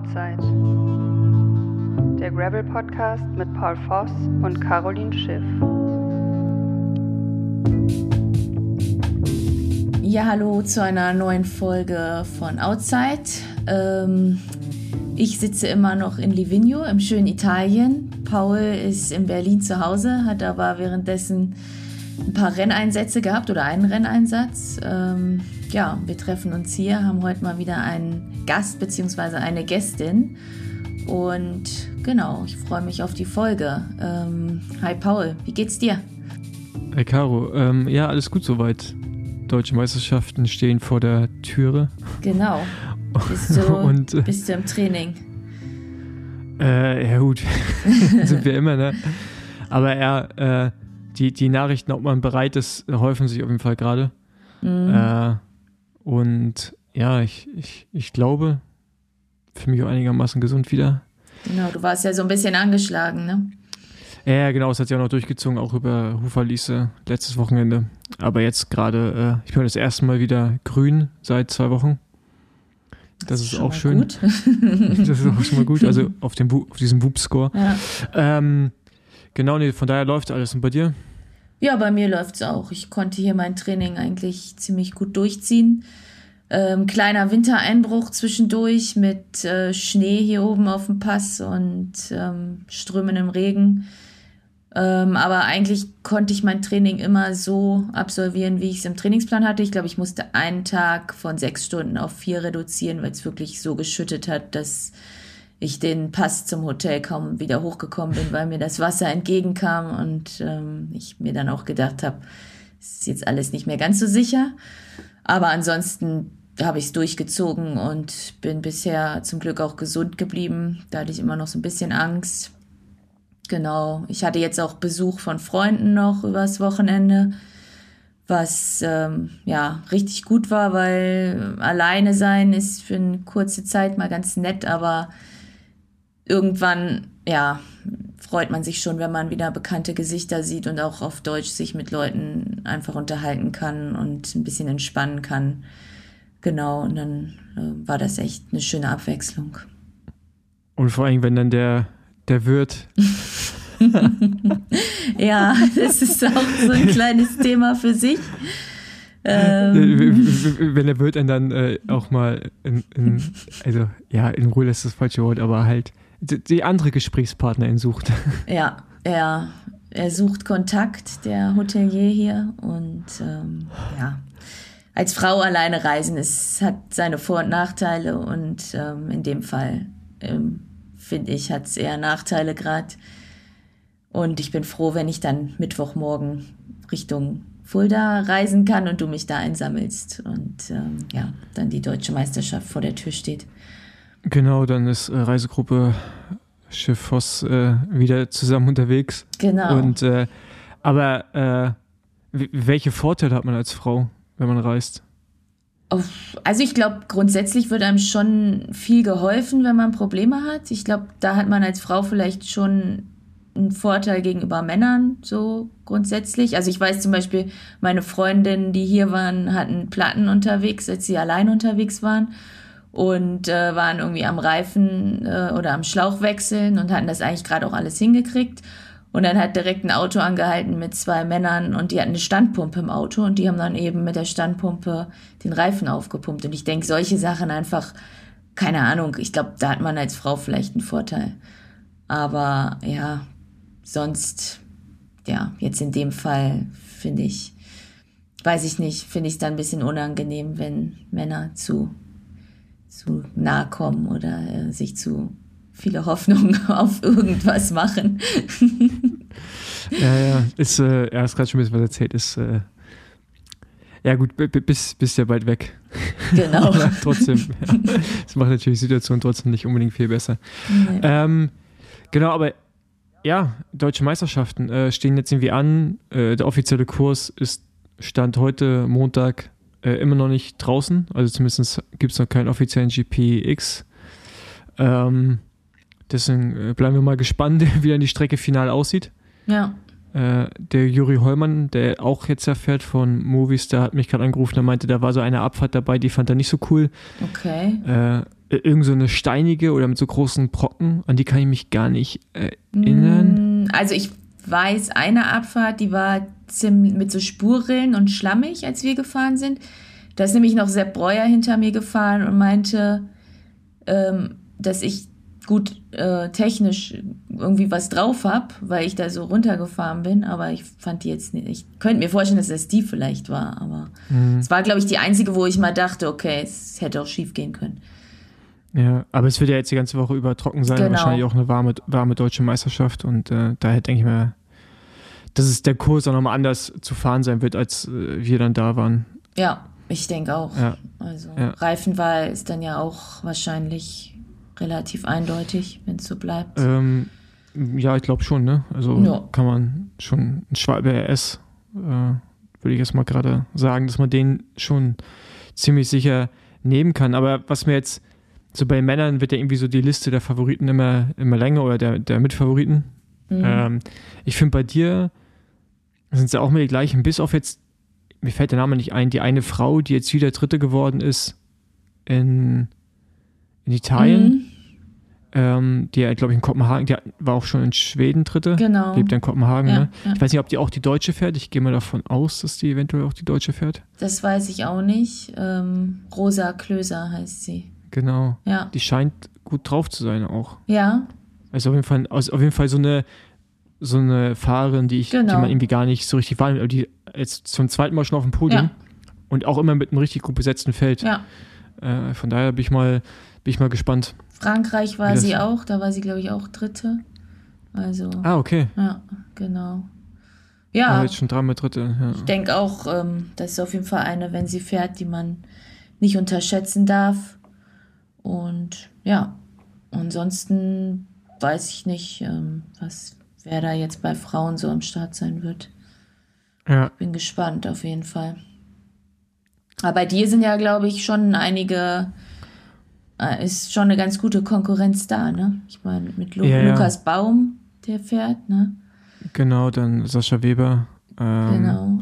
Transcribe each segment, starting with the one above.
Outside. Der Gravel Podcast mit Paul Voss und Caroline Schiff. Ja, hallo zu einer neuen Folge von Outside. Ähm, ich sitze immer noch in Livigno im schönen Italien. Paul ist in Berlin zu Hause, hat aber währenddessen ein paar Renneinsätze gehabt oder einen Renneinsatz. Ähm, ja, wir treffen uns hier, haben heute mal wieder einen Gast bzw. eine Gästin. Und genau, ich freue mich auf die Folge. Ähm, hi Paul, wie geht's dir? Hi Caro, ähm, ja, alles gut soweit. Deutsche Meisterschaften stehen vor der Türe. Genau. Bist du, Und, äh, bist du im Training? Äh, ja gut, sind wir immer, ne? Aber ja, äh, die, die Nachrichten, ob man bereit ist, häufen sich auf jeden Fall gerade. Mhm. Äh, und ja, ich, ich, ich glaube, für mich auch einigermaßen gesund wieder. Genau, du warst ja so ein bisschen angeschlagen, ne? Ja, genau, es hat sich auch noch durchgezogen, auch über Huferliese letztes Wochenende. Aber jetzt gerade, äh, ich bin das erste Mal wieder grün seit zwei Wochen. Das, das ist, ist auch schön. Gut. das ist auch schon mal gut. Also auf, dem auf diesem Whoop-Score. Ja. Ähm, genau, nee, von daher läuft alles. Und bei dir? Ja, bei mir läuft es auch. Ich konnte hier mein Training eigentlich ziemlich gut durchziehen. Ähm, kleiner Wintereinbruch zwischendurch mit äh, Schnee hier oben auf dem Pass und ähm, strömendem Regen. Ähm, aber eigentlich konnte ich mein Training immer so absolvieren, wie ich es im Trainingsplan hatte. Ich glaube, ich musste einen Tag von sechs Stunden auf vier reduzieren, weil es wirklich so geschüttet hat, dass ich den Pass zum Hotel kaum wieder hochgekommen bin, weil mir das Wasser entgegenkam und ähm, ich mir dann auch gedacht habe, ist jetzt alles nicht mehr ganz so sicher. Aber ansonsten habe ich es durchgezogen und bin bisher zum Glück auch gesund geblieben. Da hatte ich immer noch so ein bisschen Angst. Genau. Ich hatte jetzt auch Besuch von Freunden noch übers Wochenende, was ähm, ja richtig gut war, weil alleine sein ist für eine kurze Zeit mal ganz nett, aber irgendwann, ja, freut man sich schon, wenn man wieder bekannte Gesichter sieht und auch auf Deutsch sich mit Leuten einfach unterhalten kann und ein bisschen entspannen kann. Genau, und dann äh, war das echt eine schöne Abwechslung. Und vor allem, wenn dann der, der Wirt. ja, das ist auch so ein kleines Thema für sich. Ähm. Wenn der Wirt dann äh, auch mal in, in, also ja, in Ruhe lässt das falsche Wort, aber halt die andere Gesprächspartnerin sucht. Ja, er, er sucht Kontakt, der Hotelier hier. Und ähm, ja, als Frau alleine reisen, es hat seine Vor- und Nachteile. Und ähm, in dem Fall, ähm, finde ich, hat es eher Nachteile gerade. Und ich bin froh, wenn ich dann Mittwochmorgen Richtung Fulda reisen kann und du mich da einsammelst und ähm, ja, dann die deutsche Meisterschaft vor der Tür steht. Genau, dann ist äh, Reisegruppe Schiff Voss äh, wieder zusammen unterwegs. Genau. Und äh, aber äh, welche Vorteile hat man als Frau, wenn man reist? Also ich glaube, grundsätzlich wird einem schon viel geholfen, wenn man Probleme hat. Ich glaube, da hat man als Frau vielleicht schon einen Vorteil gegenüber Männern, so grundsätzlich. Also ich weiß zum Beispiel, meine Freundinnen, die hier waren, hatten Platten unterwegs, als sie allein unterwegs waren und äh, waren irgendwie am Reifen äh, oder am Schlauch wechseln und hatten das eigentlich gerade auch alles hingekriegt. Und dann hat direkt ein Auto angehalten mit zwei Männern und die hatten eine Standpumpe im Auto und die haben dann eben mit der Standpumpe den Reifen aufgepumpt. Und ich denke, solche Sachen einfach, keine Ahnung, ich glaube, da hat man als Frau vielleicht einen Vorteil. Aber ja, sonst, ja, jetzt in dem Fall finde ich, weiß ich nicht, finde ich es dann ein bisschen unangenehm, wenn Männer zu zu nahe kommen oder äh, sich zu viele Hoffnungen auf irgendwas machen. ja, ja, ist, äh, er hat gerade schon ein bisschen was erzählt, ist, äh, ja gut, bis, bist ja bald weg. Genau. trotzdem, ja. das macht natürlich die Situation trotzdem nicht unbedingt viel besser. Nee. Ähm, genau, aber ja, deutsche Meisterschaften äh, stehen jetzt irgendwie an. Äh, der offizielle Kurs ist Stand heute Montag äh, immer noch nicht draußen. Also zumindest gibt es noch keinen offiziellen GPX. Ähm, deswegen äh, bleiben wir mal gespannt, wie dann die Strecke final aussieht. Ja. Äh, der Juri Hollmann, der auch jetzt erfährt von Movies, der hat mich gerade angerufen, der meinte, da war so eine Abfahrt dabei, die fand er nicht so cool. Okay. Äh, äh, irgend so eine steinige oder mit so großen Brocken, an die kann ich mich gar nicht erinnern. Mm, also ich weiß, eine Abfahrt, die war mit so Spurrillen und schlammig, als wir gefahren sind. Da ist nämlich noch Sepp Breuer hinter mir gefahren und meinte, ähm, dass ich gut äh, technisch irgendwie was drauf habe, weil ich da so runtergefahren bin, aber ich fand die jetzt nicht. Ich könnte mir vorstellen, dass das die vielleicht war, aber mhm. es war, glaube ich, die einzige, wo ich mal dachte, okay, es hätte auch schief gehen können. Ja, aber es wird ja jetzt die ganze Woche über trocken sein, genau. wahrscheinlich auch eine warme, warme deutsche Meisterschaft und äh, daher denke ich mir, dass es der Kurs auch nochmal anders zu fahren sein wird, als äh, wir dann da waren. Ja, ich denke auch. Ja. Also ja. Reifenwahl ist dann ja auch wahrscheinlich relativ eindeutig, wenn es so bleibt. Ähm, ja, ich glaube schon, ne? Also ja. kann man schon ein Schwalbe RS, äh, würde ich jetzt mal gerade sagen, dass man den schon ziemlich sicher nehmen kann. Aber was mir jetzt, so bei Männern wird ja irgendwie so die Liste der Favoriten immer, immer länger oder der, der Mitfavoriten. Mhm. Ähm, ich finde bei dir sind es ja auch mal die gleichen, bis auf jetzt, mir fällt der Name nicht ein, die eine Frau, die jetzt wieder Dritte geworden ist in, in Italien. Mhm. Ähm, die, glaube ich, in Kopenhagen, die war auch schon in Schweden Dritte. Genau. Lebt in Kopenhagen, ja, ne? Ja. Ich weiß nicht, ob die auch die Deutsche fährt. Ich gehe mal davon aus, dass die eventuell auch die Deutsche fährt. Das weiß ich auch nicht. Ähm, Rosa Klöser heißt sie. Genau. Ja. Die scheint gut drauf zu sein auch. Ja. Also auf jeden Fall, also auf jeden Fall so eine, so eine Fahrerin, die ich, genau. die man irgendwie gar nicht so richtig wahrnimmt, aber die jetzt zum zweiten Mal schon auf dem Podium ja. und auch immer mit einem richtig gut besetzten Feld. Ja. Äh, von daher bin ich mal, bin ich mal gespannt. Frankreich war sie auch, da war sie, glaube ich, auch Dritte. Also. Ah, okay. Ja, genau. Ja. Aber jetzt schon dreimal Dritte. Ja. Ich denke auch, ähm, das ist auf jeden Fall eine, wenn sie fährt, die man nicht unterschätzen darf. Und ja, ansonsten weiß ich nicht, ähm, was, wer da jetzt bei Frauen so am Start sein wird. Ja. Bin gespannt auf jeden Fall. Aber bei dir sind ja, glaube ich, schon einige äh, ist schon eine ganz gute Konkurrenz da, ne? Ich meine, mit Lu ja, Lukas. Baum, der fährt, ne? Genau, dann Sascha Weber. Ähm, genau.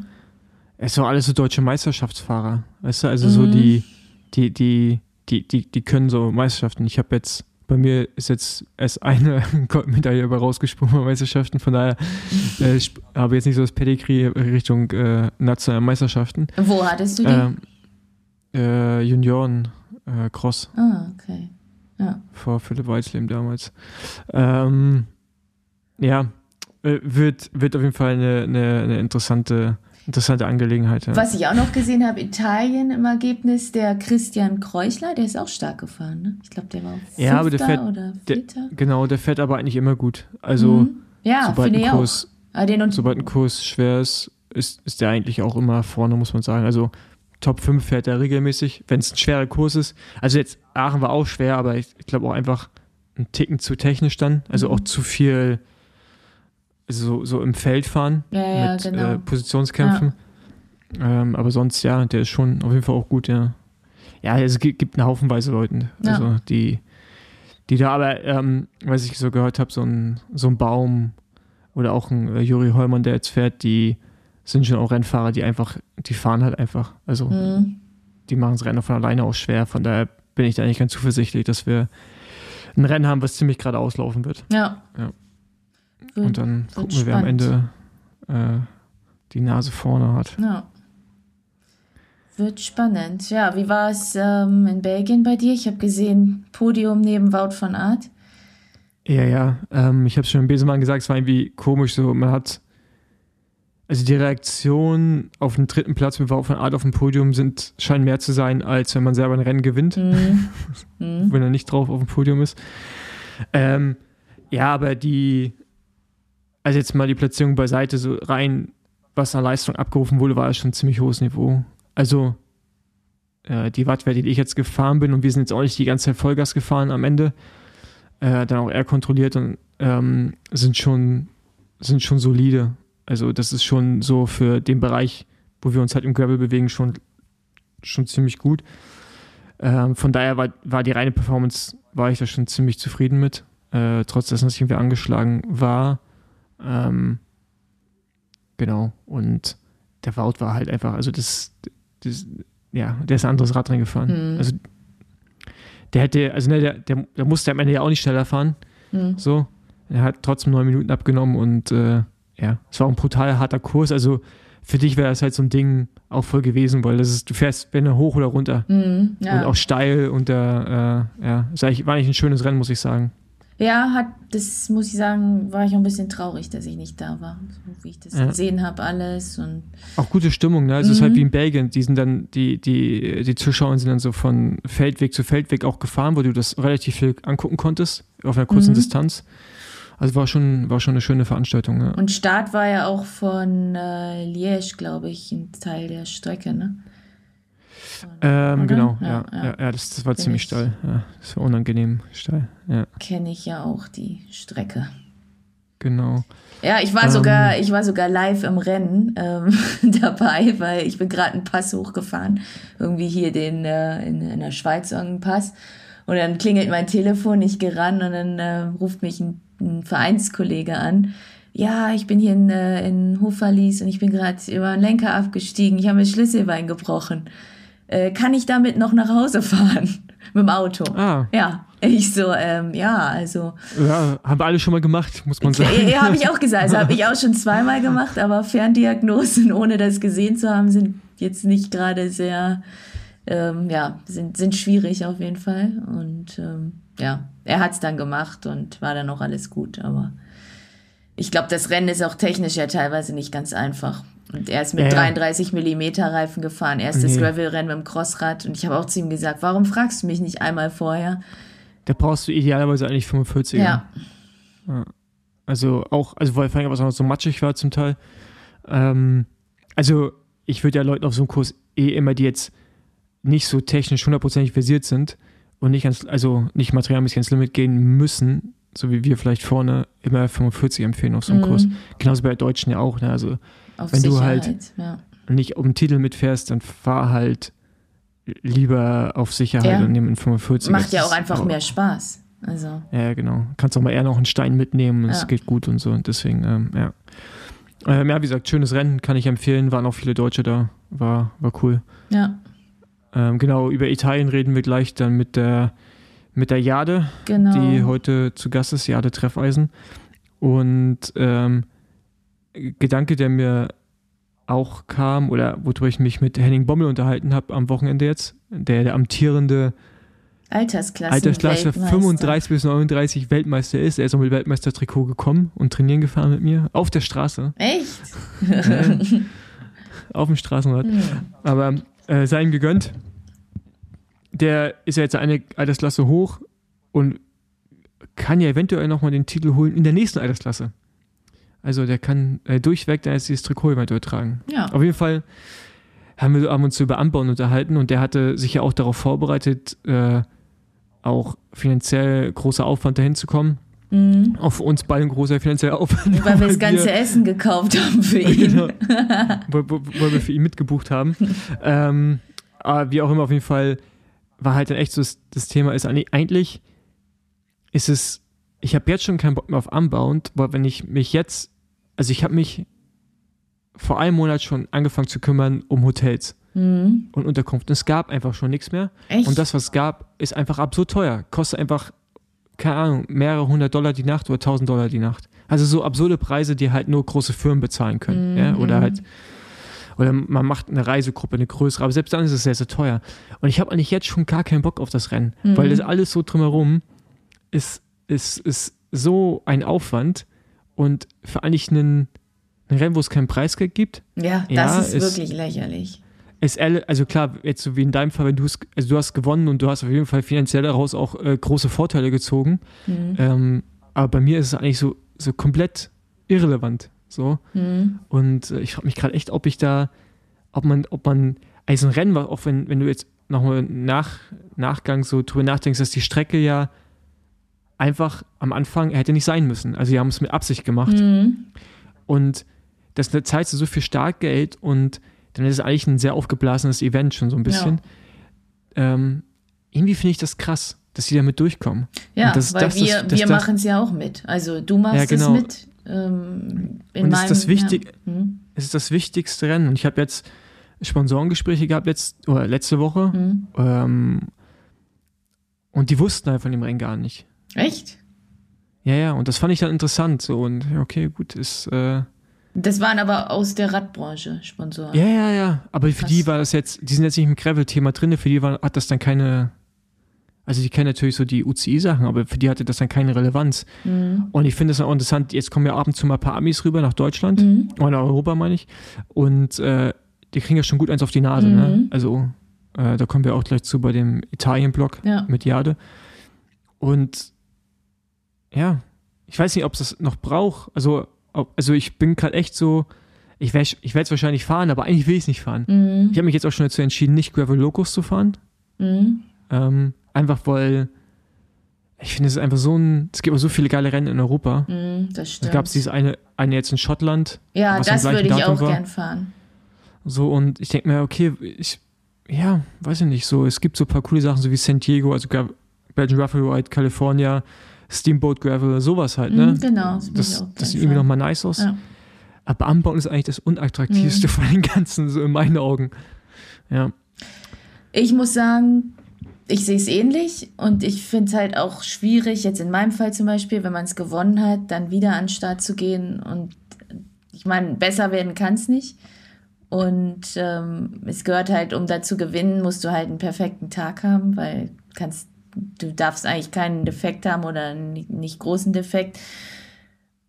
Es sind alles so deutsche Meisterschaftsfahrer. Weißt du, also mhm. so die, die, die, die, die, die können so Meisterschaften. Ich habe jetzt, bei mir ist jetzt erst eine Goldmedaille über rausgesprungen bei Meisterschaften, von daher äh, ich habe jetzt nicht so das Pedigree Richtung äh, nationale Meisterschaften. Wo hattest du die? Ähm, äh, Junioren äh, Cross. Ah, okay. Ja. Vor Philipp Weizleben damals. Ähm, ja, äh, wird, wird auf jeden Fall eine, eine, eine interessante, interessante Angelegenheit. Ja. Was ich auch noch gesehen habe, Italien im Ergebnis, der Christian Kreuchler, der ist auch stark gefahren. Ne? Ich glaube, der war Fünfter ja, aber der fährt, oder Vierter. Der, genau, der fährt aber eigentlich immer gut. Also, mhm. ja, sobald, ein Kurs, sobald ein Kurs schwer ist, ist, ist der eigentlich auch immer vorne, muss man sagen. Also Top 5 fährt er regelmäßig, wenn es ein schwerer Kurs ist. Also jetzt Aachen war auch schwer, aber ich, ich glaube auch einfach ein Ticken zu technisch dann. Also mhm. auch zu viel so, so im Feld fahren ja, mit genau. äh, Positionskämpfen. Ähm, aber sonst, ja, der ist schon auf jeden Fall auch gut, ja. Ja, es gibt, gibt eine Haufenweise Leute, also die, die da aber, ähm, was ich so gehört habe, so ein, so ein Baum oder auch ein äh, Juri Heumann, der jetzt fährt, die sind schon auch Rennfahrer, die einfach, die fahren halt einfach. Also mhm. die machen das Rennen von alleine auch schwer. Von daher bin ich da eigentlich ganz zuversichtlich, dass wir ein Rennen haben, was ziemlich gerade auslaufen wird. Ja. ja. Wird, Und dann gucken wir, wer am Ende äh, die Nase vorne hat. Ja. Wird spannend. Ja, wie war es ähm, in Belgien bei dir? Ich habe gesehen, Podium neben Wout von Art. Ja, ja. Ähm, ich habe es schon im Besemann gesagt, es war irgendwie komisch so. Man hat also die Reaktion auf den dritten Platz mit von Art auf dem Podium sind, scheinen mehr zu sein, als wenn man selber ein Rennen gewinnt, mhm. wenn er nicht drauf auf dem Podium ist. Ähm, ja, aber die, also jetzt mal die Platzierung beiseite, so rein, was an Leistung abgerufen wurde, war ja schon ein ziemlich hohes Niveau. Also äh, die Wattwerte, die ich jetzt gefahren bin, und wir sind jetzt auch nicht die ganze Zeit Vollgas gefahren am Ende, äh, dann auch eher kontrolliert und ähm, sind schon, sind schon solide. Also das ist schon so für den Bereich, wo wir uns halt im Gravel bewegen, schon, schon ziemlich gut. Ähm, von daher war, war die reine Performance, war ich da schon ziemlich zufrieden mit. Äh, trotz dessen, dass ich irgendwie angeschlagen war. Ähm, genau. Und der Wout war halt einfach, also das, das ja, der ist ein anderes Rad drin gefahren. Mhm. Also der hätte, also ne, der, der, der musste am Ende ja auch nicht schneller fahren. Mhm. So. Er hat trotzdem neun Minuten abgenommen und äh, ja, es war ein brutal harter Kurs. Also für dich wäre das halt so ein Ding auch voll gewesen, weil das ist, du fährst wenn hoch oder runter. Mhm, ja. Und auch steil und der, äh, ja, war eigentlich ein schönes Rennen, muss ich sagen. Ja, hat, das muss ich sagen, war ich auch ein bisschen traurig, dass ich nicht da war. So wie ich das ja. gesehen habe, alles. Und auch gute Stimmung, ne? Also mhm. es ist halt wie in Belgien, die sind dann, die, die, die Zuschauer sind dann so von Feldweg zu Feldweg auch gefahren, wo du das relativ viel angucken konntest, auf einer kurzen mhm. Distanz. Also war schon, war schon eine schöne Veranstaltung. Ja. Und Start war ja auch von äh, Liège, glaube ich, ein Teil der Strecke, ne? Ähm, genau, ja, ja, ja, ja das, das war Bin ziemlich steil. Ja, das war unangenehm steil. Ja. Kenne ich ja auch die Strecke. Genau. Ja, ich war ähm, sogar, ich war sogar live im Rennen ähm, dabei, weil ich bin gerade einen Pass hochgefahren, irgendwie hier den äh, in, in der Schweiz irgendeinen Pass. Und dann klingelt mein Telefon, ich gehe ran und dann äh, ruft mich ein, ein Vereinskollege an ja, ich bin hier in, äh, in Hofverlies und ich bin gerade über den Lenker abgestiegen, ich habe mir Schlüsselbein gebrochen äh, kann ich damit noch nach Hause fahren? Mit dem Auto. Ah. Ja. Ich so, ähm, ja, also. Ja, haben wir alle schon mal gemacht, muss man sagen. Ja, habe ich auch gesagt. Also habe ich auch schon zweimal gemacht, aber Ferndiagnosen, ohne das gesehen zu haben, sind jetzt nicht gerade sehr, ähm, ja, sind, sind schwierig auf jeden Fall. Und ähm, ja, er hat es dann gemacht und war dann auch alles gut. Aber ich glaube, das Rennen ist auch technisch ja teilweise nicht ganz einfach. Und er ist mit ja, 33 mm Reifen gefahren. Erstes nee. Gravel-Rennen mit dem Crossrad. Und ich habe auch zu ihm gesagt, warum fragst du mich nicht einmal vorher? Da brauchst du idealerweise eigentlich 45 Ja. ja. Also auch, also weil vor allem was auch so matschig war zum Teil. Ähm, also ich würde ja Leuten auf so einem Kurs eh immer, die jetzt nicht so technisch hundertprozentig versiert sind und nicht ans, also nicht materialmäßig ans Limit gehen müssen, so wie wir vielleicht vorne, immer 45 empfehlen auf so einem mhm. Kurs. Genauso bei Deutschen ja auch. Ne? Also auf wenn Sicherheit, du halt ja. nicht um den Titel mitfährst, dann fahr halt lieber auf Sicherheit ja. und nimm einen 45. Macht ja auch einfach mehr Spaß. Also. Ja, genau. Kannst auch mal eher noch einen Stein mitnehmen und es ja. geht gut und so. Und deswegen, ähm, ja. Ähm, ja, wie gesagt, schönes Rennen, kann ich empfehlen. Waren auch viele Deutsche da. War, war cool. Ja. Ähm, genau, über Italien reden wir gleich dann mit der, mit der Jade, genau. die heute zu Gast ist, Jade Treffeisen. Und ähm, Gedanke, der mir auch kam oder worüber ich mich mit Henning Bommel unterhalten habe am Wochenende jetzt, der, der amtierende Altersklasse, Altersklasse 35 bis 39 Weltmeister ist. Er ist auch mit Weltmeistertrikot gekommen und trainieren gefahren mit mir auf der Straße. Echt? Auf dem Straßenrad. Hm. Aber äh, sei ihm gegönnt. Der ist ja jetzt eine Altersklasse hoch und kann ja eventuell nochmal den Titel holen in der nächsten Altersklasse. Also der kann äh, durchweg dann jetzt dieses Trikot eventuell tragen. Ja. Auf jeden Fall haben wir haben uns über Anbauen unterhalten und der hatte sich ja auch darauf vorbereitet, äh, auch finanziell großer Aufwand dahin zu kommen. Mhm. Auch für uns beide ein großer finanzieller Aufwand. Weil wir das ganze wir, Essen gekauft haben für ihn. Genau, weil, weil, wir für ihn mitgebucht haben. ähm, aber wie auch immer, auf jeden Fall war halt dann echt so, das, Thema ist eigentlich, ist es ich habe jetzt schon keinen Bock mehr auf Unbound, weil wenn ich mich jetzt, also ich habe mich vor einem Monat schon angefangen zu kümmern um Hotels mhm. und Unterkunft. Es gab einfach schon nichts mehr. Echt? Und das, was es gab, ist einfach absurd teuer. Kostet einfach, keine Ahnung, mehrere hundert Dollar die Nacht oder tausend Dollar die Nacht. Also so absurde Preise, die halt nur große Firmen bezahlen können. Mhm. Ja? Oder halt, oder man macht eine Reisegruppe, eine größere, aber selbst dann ist es sehr, sehr teuer. Und ich habe eigentlich jetzt schon gar keinen Bock auf das Rennen, mhm. weil das alles so drumherum ist ist, ist so ein Aufwand und vor allem ein, ein Rennen, wo es kein Preisgeld gibt. Ja, das ja, ist, ist wirklich lächerlich. Ist, also klar, jetzt so wie in deinem Fall, wenn du es, also du hast gewonnen und du hast auf jeden Fall finanziell daraus auch äh, große Vorteile gezogen. Mhm. Ähm, aber bei mir ist es eigentlich so, so komplett irrelevant. So. Mhm. Und äh, ich frage mich gerade echt, ob ich da, ob man, ob man, also ein Rennen, auch wenn, wenn du jetzt nochmal nach Nachgang so drüber nachdenkst, dass die Strecke ja einfach am Anfang hätte nicht sein müssen. Also sie haben es mit Absicht gemacht. Mhm. Und das zeigt so viel Startgeld und dann ist es eigentlich ein sehr aufgeblasenes Event schon so ein bisschen. Ja. Ähm, irgendwie finde ich das krass, dass sie damit durchkommen. Ja, das, weil das, wir, das, wir machen es ja auch mit. Also du machst ja, genau. es mit. Ähm, in und meinem, ist das wichtig, ja. hm. es ist das wichtigste Rennen. Und ich habe jetzt Sponsorengespräche gehabt letzt, oder letzte Woche. Mhm. Ähm, Und die wussten halt von dem Rennen gar nicht. Echt? Ja, ja, und das fand ich dann interessant. So, und okay, gut, ist. Äh, das waren aber aus der Radbranche Sponsoren. Ja, ja, ja. Aber für Krass. die war das jetzt, die sind jetzt nicht im Gravel-Thema drin, für die war, hat das dann keine. Also die kennen natürlich so die UCI-Sachen, aber für die hatte das dann keine Relevanz. Mhm. Und ich finde es auch interessant, jetzt kommen ja ab und zu mal ein paar Amis rüber nach Deutschland, mhm. oder nach Europa meine ich. Und äh, die kriegen ja schon gut eins auf die Nase. Ne? Mhm. Ne? Also äh, da kommen wir auch gleich zu bei dem Italien-Blog ja. mit Jade. Und ja, ich weiß nicht, ob es das noch braucht. Also, ob, also ich bin gerade echt so, ich werde ich es wahrscheinlich fahren, aber eigentlich will ich es nicht fahren. Mhm. Ich habe mich jetzt auch schon dazu entschieden, nicht Gravel Locos zu fahren. Mhm. Ähm, einfach weil ich finde, es ist einfach so ein, es gibt auch so viele geile Rennen in Europa. Mm, das stimmt. Da gab es dieses eine, eine jetzt in Schottland. Ja, das würde ich Datum auch war. gern fahren. So, und ich denke mir, okay, ich, ja, weiß ich nicht, so, es gibt so ein paar coole Sachen, so wie San Diego, also Belgian Ruffle Ride, California, Steamboat Gravel, sowas halt, ne? Mm, genau. Das, das, das sieht irgendwie nochmal nice aus. Ja. Aber Anbauen ist eigentlich das unattraktivste mm. von den ganzen, so in meinen Augen. Ja. Ich muss sagen, ich sehe es ähnlich und ich finde es halt auch schwierig, jetzt in meinem Fall zum Beispiel, wenn man es gewonnen hat, dann wieder an den Start zu gehen und ich meine, besser werden kann es nicht. Und ähm, es gehört halt, um da zu gewinnen, musst du halt einen perfekten Tag haben, weil kannst, du darfst eigentlich keinen Defekt haben oder einen nicht großen Defekt.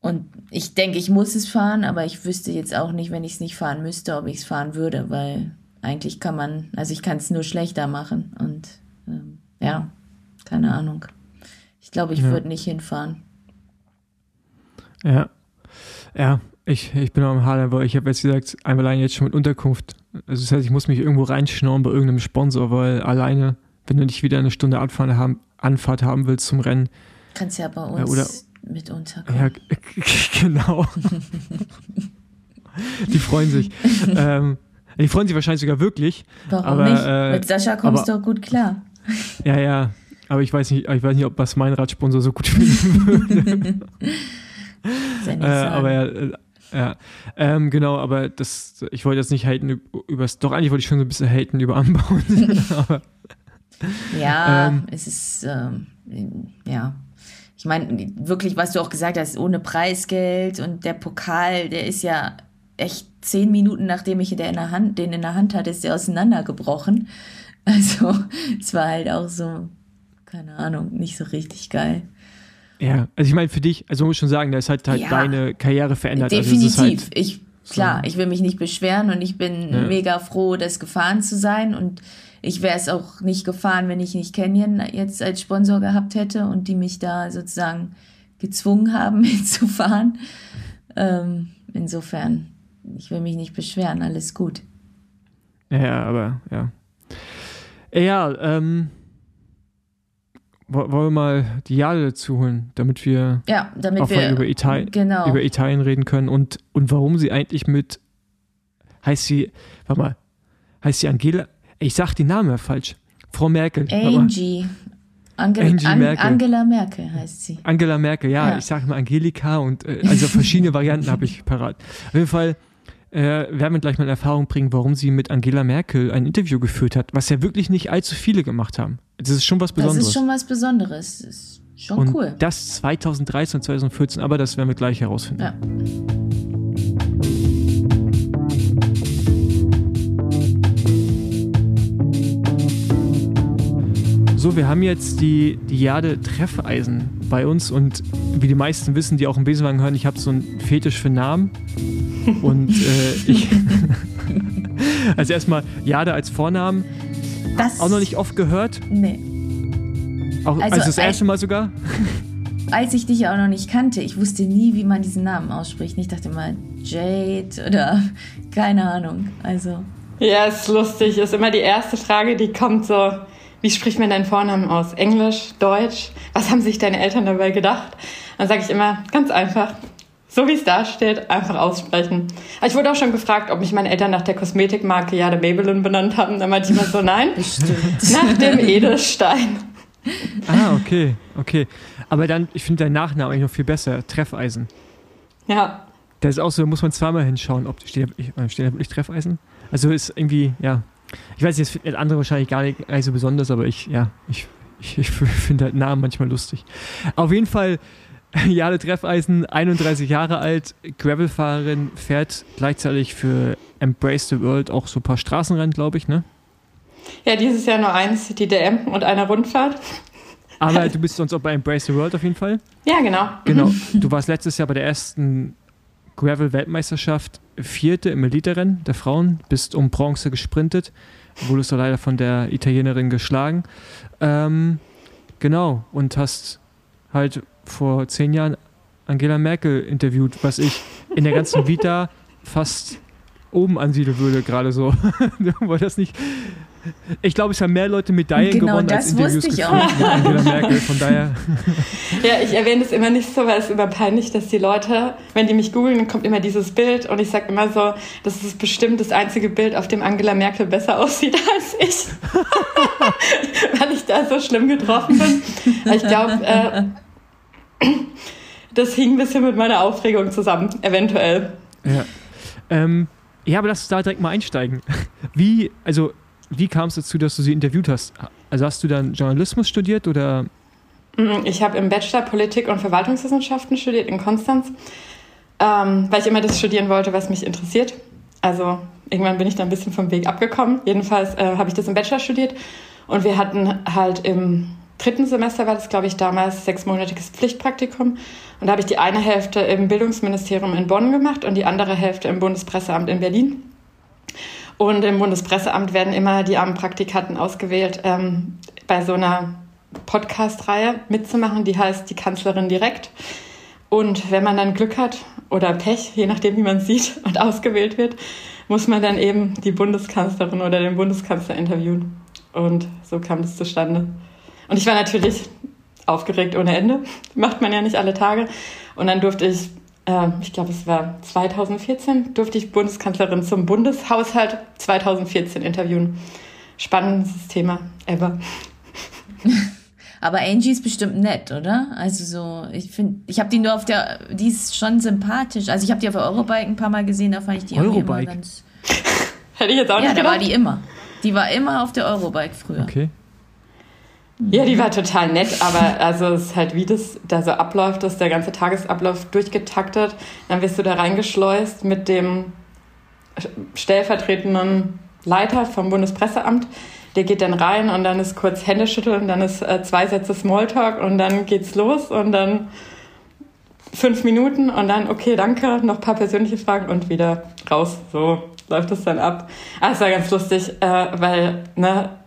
Und ich denke, ich muss es fahren, aber ich wüsste jetzt auch nicht, wenn ich es nicht fahren müsste, ob ich es fahren würde, weil eigentlich kann man, also ich kann es nur schlechter machen. Und ja, keine Ahnung. Ich glaube, ich ja. würde nicht hinfahren. Ja. Ja, ich, ich bin auch im Hader, weil ich habe jetzt gesagt, einmal allein jetzt schon mit Unterkunft. Also das heißt, ich muss mich irgendwo reinschnorren bei irgendeinem Sponsor, weil alleine, wenn du nicht wieder eine Stunde Anfahrt haben, Anfahrt haben willst zum Rennen. Kannst ja bei uns ja, oder, mit unterkommen. Ja, genau. die freuen sich. ähm, die freuen sich wahrscheinlich sogar wirklich. Warum aber, nicht? Äh, mit Sascha kommst aber, du gut klar. Ja, ja. Aber ich weiß nicht, ich weiß nicht, ob das mein Radsponsor so gut finden würde. äh, aber ja, äh, ja. Ähm, genau, aber das, ich wollte jetzt nicht haten über doch eigentlich wollte ich schon so ein bisschen haten über Anbauen. aber, ja, ähm, es ist, ähm, ja. Ich meine, wirklich, was du auch gesagt hast, ohne Preisgeld und der Pokal, der ist ja echt zehn Minuten, nachdem ich den in der Hand, den in der Hand hatte, ist der auseinandergebrochen. Also, es war halt auch so, keine Ahnung, nicht so richtig geil. Ja, also ich meine, für dich, also muss schon sagen, da ist halt, halt ja, deine Karriere verändert. Also definitiv. Also halt ich, klar, so. ich will mich nicht beschweren und ich bin ja. mega froh, das gefahren zu sein und ich wäre es auch nicht gefahren, wenn ich nicht Canyon jetzt als Sponsor gehabt hätte und die mich da sozusagen gezwungen haben, mitzufahren. Ähm, insofern, ich will mich nicht beschweren, alles gut. Ja, aber ja. Ja, ähm, wollen wir mal die Jade dazu holen, damit wir ja, damit auch wir, über, Italien, genau. über Italien reden können und, und warum sie eigentlich mit, heißt sie, warte mal, heißt sie Angela, ich sag die Namen falsch, Frau Merkel. Angie. Angel Angie An Merkel. Angela Merkel heißt sie. Angela Merkel, ja, ja. ich sage mal Angelika und äh, also verschiedene Varianten habe ich parat. Auf jeden Fall äh, werden gleich mal in Erfahrung bringen, warum sie mit Angela Merkel ein Interview geführt hat, was ja wirklich nicht allzu viele gemacht haben. Das ist schon was Besonderes. Das ist schon was Besonderes. Das ist schon und cool. Das 2013 und 2014, aber das werden wir gleich herausfinden. Ja. So, wir haben jetzt die, die Jade Treffeisen bei uns und wie die meisten wissen, die auch im Besenwagen hören, ich habe so einen Fetisch für Namen. Und äh, ich. also erstmal Jade als Vornamen. Das auch noch nicht oft gehört. Nee. Auch, also, also das erste Mal sogar? Als ich dich auch noch nicht kannte, ich wusste nie, wie man diesen Namen ausspricht. Ich dachte mal Jade oder keine Ahnung. Also. Ja, ist lustig. Ist immer die erste Frage, die kommt so. Wie spricht man deinen Vornamen aus? Englisch, Deutsch? Was haben sich deine Eltern dabei gedacht? Dann sage ich immer ganz einfach so wie es da steht, einfach aussprechen. Ich wurde auch schon gefragt, ob mich meine Eltern nach der Kosmetikmarke Jade Maybelline benannt haben. Da meinte ich immer so, nein, nach dem Edelstein. Ah, okay, okay. Aber dann, ich finde deinen Nachnamen eigentlich noch viel besser, Treffeisen. Ja. Da ist auch so, muss man zweimal hinschauen, ob steht, steht da wirklich Treffeisen. Also ist irgendwie, ja. Ich weiß, jetzt finden andere wahrscheinlich gar nicht, gar nicht so besonders, aber ich, ja, ich ich, ich finde halt Namen manchmal lustig. Auf jeden Fall, Jale Treffeisen, 31 Jahre alt, Gravelfahrerin, fährt gleichzeitig für Embrace the World auch so ein paar Straßenrennen, glaube ich, ne? Ja, dieses Jahr nur eins, die DM und eine Rundfahrt. Aber du bist sonst auch bei Embrace the World auf jeden Fall? Ja, genau. Genau. Du warst letztes Jahr bei der ersten Gravel-Weltmeisterschaft Vierte im Elite-Rennen der Frauen, bist um Bronze gesprintet, wurdest du leider von der Italienerin geschlagen. Ähm, genau, und hast halt vor zehn Jahren Angela Merkel interviewt, was ich in der ganzen Vita fast oben ansiedeln würde, gerade so. Weil das nicht ich glaube, es haben mehr Leute Medaillen genau, gewonnen als Interviews ich geführt auch. mit Angela Merkel. Von daher. Ja, ich erwähne das immer nicht so, weil es immer peinlich, dass die Leute, wenn die mich googeln, kommt immer dieses Bild und ich sage immer so, das ist bestimmt das einzige Bild, auf dem Angela Merkel besser aussieht als ich. weil ich da so schlimm getroffen bin. Ich glaube, äh, das hing ein bisschen mit meiner Aufregung zusammen, eventuell. Ja. Ähm, ja, aber lass uns da direkt mal einsteigen. Wie, also wie kam es dazu, dass du sie interviewt hast? Also hast du dann Journalismus studiert oder? Mm, ich habe im Bachelor Politik und Verwaltungswissenschaften studiert in Konstanz, ähm, weil ich immer das studieren wollte, was mich interessiert. Also irgendwann bin ich da ein bisschen vom Weg abgekommen. Jedenfalls äh, habe ich das im Bachelor studiert und wir hatten halt im dritten Semester war das, glaube ich, damals sechsmonatiges Pflichtpraktikum. Und da habe ich die eine Hälfte im Bildungsministerium in Bonn gemacht und die andere Hälfte im Bundespresseamt in Berlin. Und im Bundespresseamt werden immer die armen Praktikanten ausgewählt, ähm, bei so einer Podcast-Reihe mitzumachen, die heißt Die Kanzlerin direkt. Und wenn man dann Glück hat oder Pech, je nachdem, wie man sieht und ausgewählt wird, muss man dann eben die Bundeskanzlerin oder den Bundeskanzler interviewen. Und so kam das zustande. Und ich war natürlich aufgeregt ohne Ende. Macht man ja nicht alle Tage. Und dann durfte ich äh, ich glaube, es war 2014, durfte ich Bundeskanzlerin zum Bundeshaushalt 2014 interviewen. Spannendes Thema, ever. Aber Angie ist bestimmt nett, oder? Also so, ich finde, ich habe die nur auf der, die ist schon sympathisch. Also ich habe die auf der Eurobike ein paar Mal gesehen, da fand ich die Eurobike. immer ganz. Hätte ich jetzt auch ja, nicht gedacht. Ja, da war die immer. Die war immer auf der Eurobike früher. Okay. Ja, die war total nett, aber also es ist halt, wie das da so abläuft, ist der ganze Tagesablauf durchgetaktet. Dann wirst du da reingeschleust mit dem stellvertretenden Leiter vom Bundespresseamt. Der geht dann rein und dann ist kurz Händeschütteln, dann ist äh, zwei Sätze Smalltalk und dann geht's los und dann fünf Minuten und dann, okay, danke, noch ein paar persönliche Fragen und wieder raus. So läuft es dann ab. Ah, es war ganz lustig, äh, weil, ne,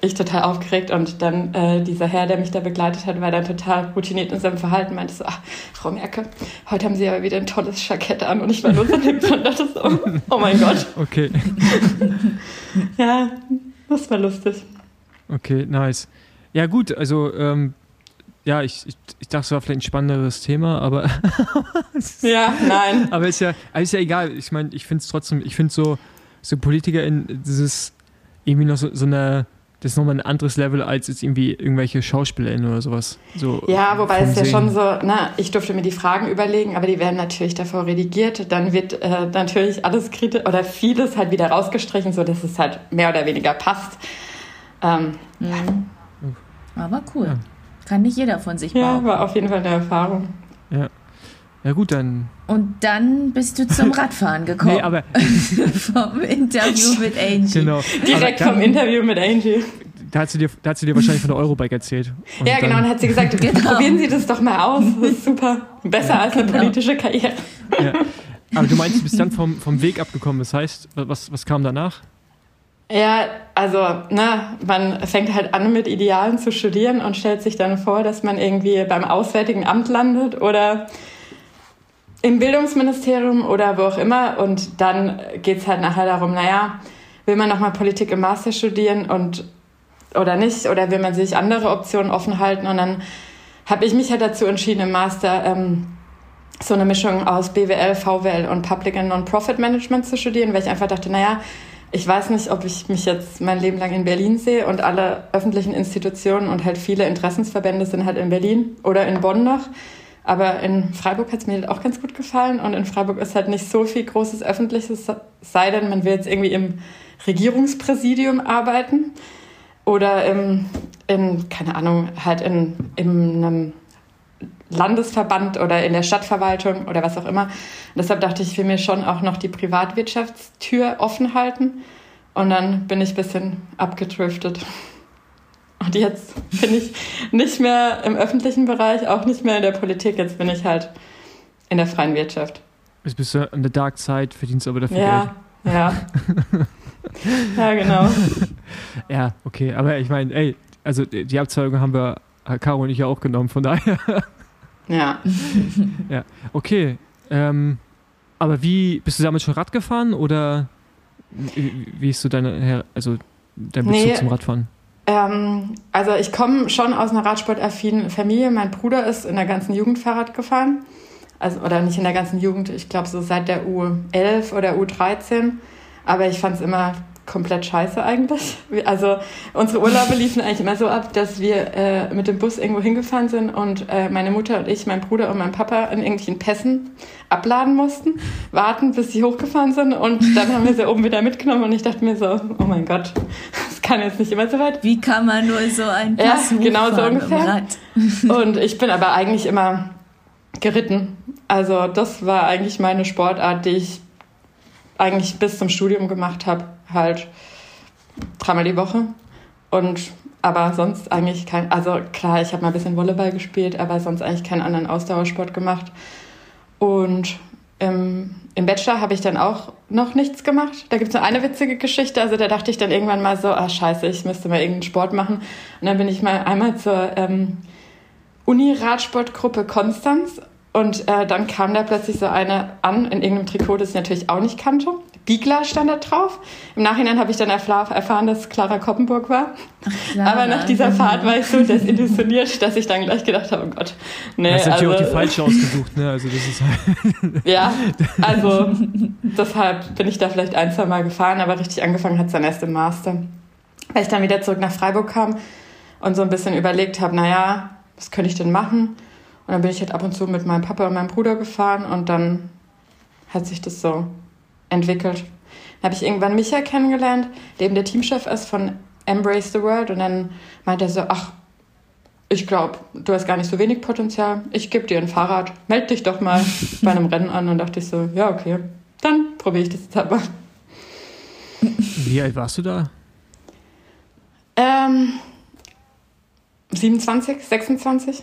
ich total aufgeregt und dann äh, dieser Herr, der mich da begleitet hat, war dann total routiniert in seinem Verhalten, meinte so, ach, Frau Merkel, heute haben Sie aber wieder ein tolles Jackett an und ich war nur so nix und dachte so, oh mein Gott. Okay. ja, das war lustig. Okay, nice. Ja gut, also ähm, ja, ich, ich, ich dachte, es war vielleicht ein spannenderes Thema, aber ja, nein. Aber ist ja, ist ja egal. Ich meine, ich finde es trotzdem, ich finde so, so Politiker in dieses irgendwie noch so, so eine das ist nochmal ein anderes Level als jetzt irgendwie irgendwelche SchauspielerInnen oder sowas. So ja, wobei es ja schon so, na, ich durfte mir die Fragen überlegen, aber die werden natürlich davor redigiert. Dann wird äh, natürlich alles kritisch oder vieles halt wieder rausgestrichen, so dass es halt mehr oder weniger passt. Ähm, mhm. ja. Aber cool. Ja. Kann nicht jeder von sich behaupten. Ja, war auf jeden Fall eine Erfahrung. Ja. Ja gut, dann. Und dann bist du zum Radfahren gekommen. nee, aber vom Interview mit Angie. Genau. Direkt dann, vom Interview mit Angie. Da hat sie dir, da hat sie dir wahrscheinlich von der Eurobike erzählt. Und ja, genau. Und hat sie gesagt, genau. probieren Sie das doch mal aus. Das ist super. Besser ja, als eine genau. politische Karriere. Ja. Aber du meinst, du bist dann vom, vom Weg abgekommen. Das heißt, was, was kam danach? Ja, also, ne, man fängt halt an mit Idealen zu studieren und stellt sich dann vor, dass man irgendwie beim Auswärtigen Amt landet oder im Bildungsministerium oder wo auch immer. Und dann geht es halt nachher darum, naja, will man nochmal Politik im Master studieren und oder nicht? Oder will man sich andere Optionen offen halten? Und dann habe ich mich halt dazu entschieden, im Master ähm, so eine Mischung aus BWL, VWL und Public and Non-Profit Management zu studieren, weil ich einfach dachte, naja, ich weiß nicht, ob ich mich jetzt mein Leben lang in Berlin sehe und alle öffentlichen Institutionen und halt viele Interessensverbände sind halt in Berlin oder in Bonn noch. Aber in Freiburg hat es mir auch ganz gut gefallen und in Freiburg ist halt nicht so viel großes Öffentliches, sei denn man will jetzt irgendwie im Regierungspräsidium arbeiten. oder im, in, keine Ahnung, halt in, in einem Landesverband oder in der Stadtverwaltung oder was auch immer. Und deshalb dachte ich, ich will mir schon auch noch die Privatwirtschaftstür offen halten. Und dann bin ich ein bisschen abgedriftet. Und jetzt bin ich nicht mehr im öffentlichen Bereich, auch nicht mehr in der Politik. Jetzt bin ich halt in der freien Wirtschaft. Jetzt bist du in der Dark Side, verdienst aber dafür ja, Geld. Ja, ja. genau. ja, okay. Aber ich meine, ey, also die Abzweigung haben wir, Caro und ich ja auch genommen, von daher. Ja. ja, okay. Ähm, aber wie, bist du damit schon Rad gefahren oder wie, wie ist so deine, also dein Bezug nee, zum Radfahren? Ähm, also ich komme schon aus einer radsportaffinen Familie. Mein Bruder ist in der ganzen Jugend Fahrrad gefahren. Also, oder nicht in der ganzen Jugend, ich glaube so seit der U11 oder U13. Aber ich fand es immer komplett scheiße eigentlich. Also unsere Urlaube liefen eigentlich immer so ab, dass wir äh, mit dem Bus irgendwo hingefahren sind und äh, meine Mutter und ich, mein Bruder und mein Papa in irgendwelchen Pässen abladen mussten, warten, bis sie hochgefahren sind und dann haben wir sie oben wieder mitgenommen und ich dachte mir so, oh mein Gott, das kann jetzt nicht immer so weit. Wie kann man nur so ein Pass Ja, genau so ungefähr. Und ich bin aber eigentlich immer geritten. Also das war eigentlich meine Sportart, die ich eigentlich bis zum Studium gemacht habe halt dreimal die Woche. Und aber sonst eigentlich kein, also klar, ich habe mal ein bisschen Volleyball gespielt, aber sonst eigentlich keinen anderen Ausdauersport gemacht. Und im, im Bachelor habe ich dann auch noch nichts gemacht. Da gibt es nur eine witzige Geschichte. Also da dachte ich dann irgendwann mal so, ah scheiße, ich müsste mal irgendeinen Sport machen. Und dann bin ich mal einmal zur ähm, Uni-Radsportgruppe Konstanz und äh, dann kam da plötzlich so eine an in irgendeinem Trikot, das ich natürlich auch nicht kannte. Biegler stand da drauf. Im Nachhinein habe ich dann erfahren, dass es Clara Koppenburg war. Clara, Aber nach dieser genau. Fahrt war ich so desillusioniert, dass ich dann gleich gedacht habe, oh Gott. Nee, Hast also, natürlich auch die falsche ausgesucht, ne? Also das ist halt ja, also deshalb bin ich da vielleicht ein, zwei Mal gefahren, aber richtig angefangen hat es dann erst im Master. Weil ich dann wieder zurück nach Freiburg kam und so ein bisschen überlegt habe, naja, was könnte ich denn machen? Und dann bin ich halt ab und zu mit meinem Papa und meinem Bruder gefahren und dann hat sich das so entwickelt. Dann habe ich irgendwann Micha kennengelernt, der eben der Teamchef ist von Embrace the World. Und dann meinte er so, ach, ich glaube, du hast gar nicht so wenig Potenzial. Ich gebe dir ein Fahrrad. Meld dich doch mal bei einem Rennen an. Und dachte ich so, ja, okay, dann probiere ich das jetzt aber. Wie alt warst du da? Ähm, 27, 26.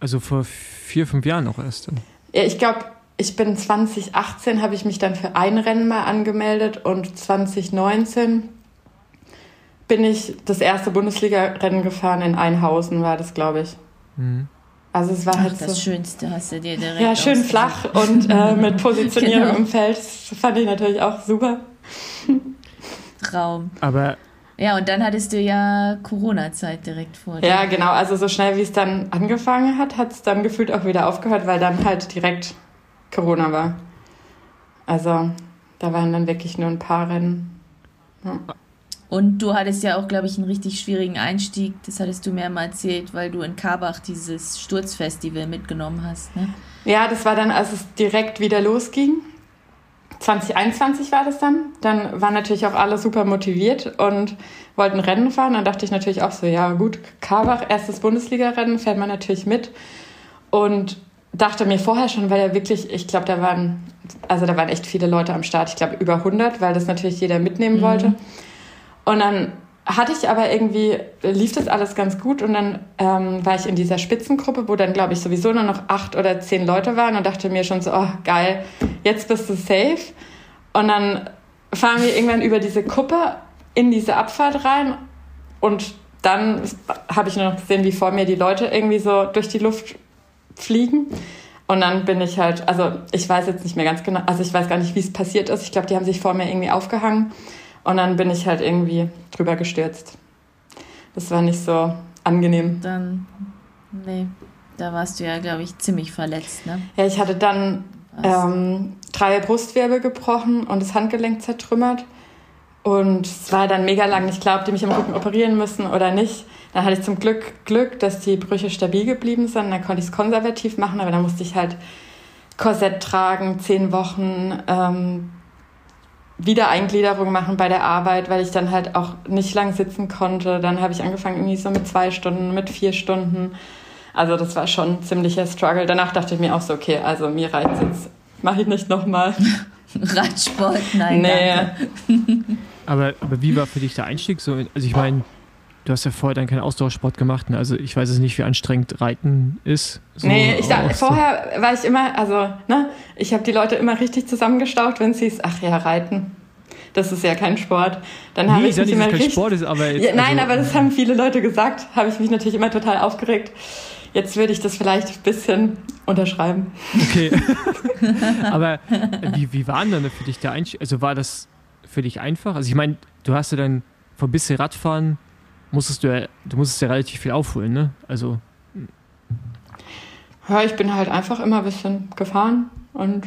Also vor vier, fünf Jahren auch erst dann? Ja, ich glaube, ich bin 2018 habe ich mich dann für ein Rennen mal angemeldet und 2019 bin ich das erste Bundesliga-Rennen gefahren in Einhausen, war das, glaube ich. Mhm. Also es war Ach, halt das so, Schönste hast du dir direkt Ja, schön flach und äh, mit Positionierung genau. im Feld. Das fand ich natürlich auch super. Traum. Aber ja, und dann hattest du ja Corona-Zeit direkt vor dir. Ja, genau. Also so schnell wie es dann angefangen hat, hat es dann gefühlt auch wieder aufgehört, weil dann halt direkt Corona war. Also da waren dann wirklich nur ein paar Rennen. Ja. Und du hattest ja auch, glaube ich, einen richtig schwierigen Einstieg. Das hattest du mir mal erzählt, weil du in Karbach dieses Sturzfestival mitgenommen hast. Ne? Ja, das war dann, als es direkt wieder losging. 2021 war das dann. Dann waren natürlich auch alle super motiviert und wollten Rennen fahren. Dann dachte ich natürlich auch so, ja gut, Karbach, erstes Bundesliga-Rennen, fährt man natürlich mit. Und dachte mir vorher schon, weil er wirklich, ich glaube, da waren, also da waren echt viele Leute am Start, ich glaube über 100, weil das natürlich jeder mitnehmen mhm. wollte. Und dann hatte ich aber irgendwie, lief das alles ganz gut und dann ähm, war ich in dieser Spitzengruppe, wo dann, glaube ich, sowieso nur noch acht oder zehn Leute waren und dachte mir schon so, oh geil, jetzt bist du safe. Und dann fahren wir irgendwann über diese Kuppe in diese Abfahrt rein und dann habe ich nur noch gesehen, wie vor mir die Leute irgendwie so durch die Luft fliegen. Und dann bin ich halt, also ich weiß jetzt nicht mehr ganz genau, also ich weiß gar nicht, wie es passiert ist. Ich glaube, die haben sich vor mir irgendwie aufgehangen und dann bin ich halt irgendwie drüber gestürzt. Das war nicht so angenehm. Dann, nee, da warst du ja, glaube ich, ziemlich verletzt, ne? Ja, ich hatte dann ähm, drei Brustwirbel gebrochen und das Handgelenk zertrümmert. Und es war dann mega lang klar, ob die mich im Rücken operieren müssen oder nicht. Dann hatte ich zum Glück Glück, dass die Brüche stabil geblieben sind. Dann konnte ich es konservativ machen, aber dann musste ich halt Korsett tragen, zehn Wochen, ähm, Wiedereingliederung machen bei der Arbeit, weil ich dann halt auch nicht lang sitzen konnte. Dann habe ich angefangen irgendwie so mit zwei Stunden, mit vier Stunden. Also das war schon ein ziemlicher Struggle. Danach dachte ich mir auch so, okay, also mir reizt jetzt, mache ich nicht nochmal. Radsport, nein, nee. danke. aber, aber wie war für dich der Einstieg so? Also ich meine, du hast ja vorher dann keinen Ausdauersport gemacht. Ne? Also ich weiß es nicht, wie anstrengend Reiten ist. So nee, ich da, vorher war ich immer, also ne, ich habe die Leute immer richtig zusammengestaucht, wenn es hieß, ach ja, Reiten. Das ist ja kein Sport. Dann habe ich, ich mich immer kein Sport ist, aber jetzt, ja, nein, also, aber das haben viele Leute gesagt. Habe ich mich natürlich immer total aufgeregt. Jetzt würde ich das vielleicht ein bisschen unterschreiben. Okay. aber wie, wie war denn dann für dich der Einstieg? Also war das für dich einfach? Also ich meine, du hast ja dann von bisschen Radfahren musstest du ja, du musstest ja relativ viel aufholen, ne? Also. Ja, ich bin halt einfach immer ein bisschen gefahren und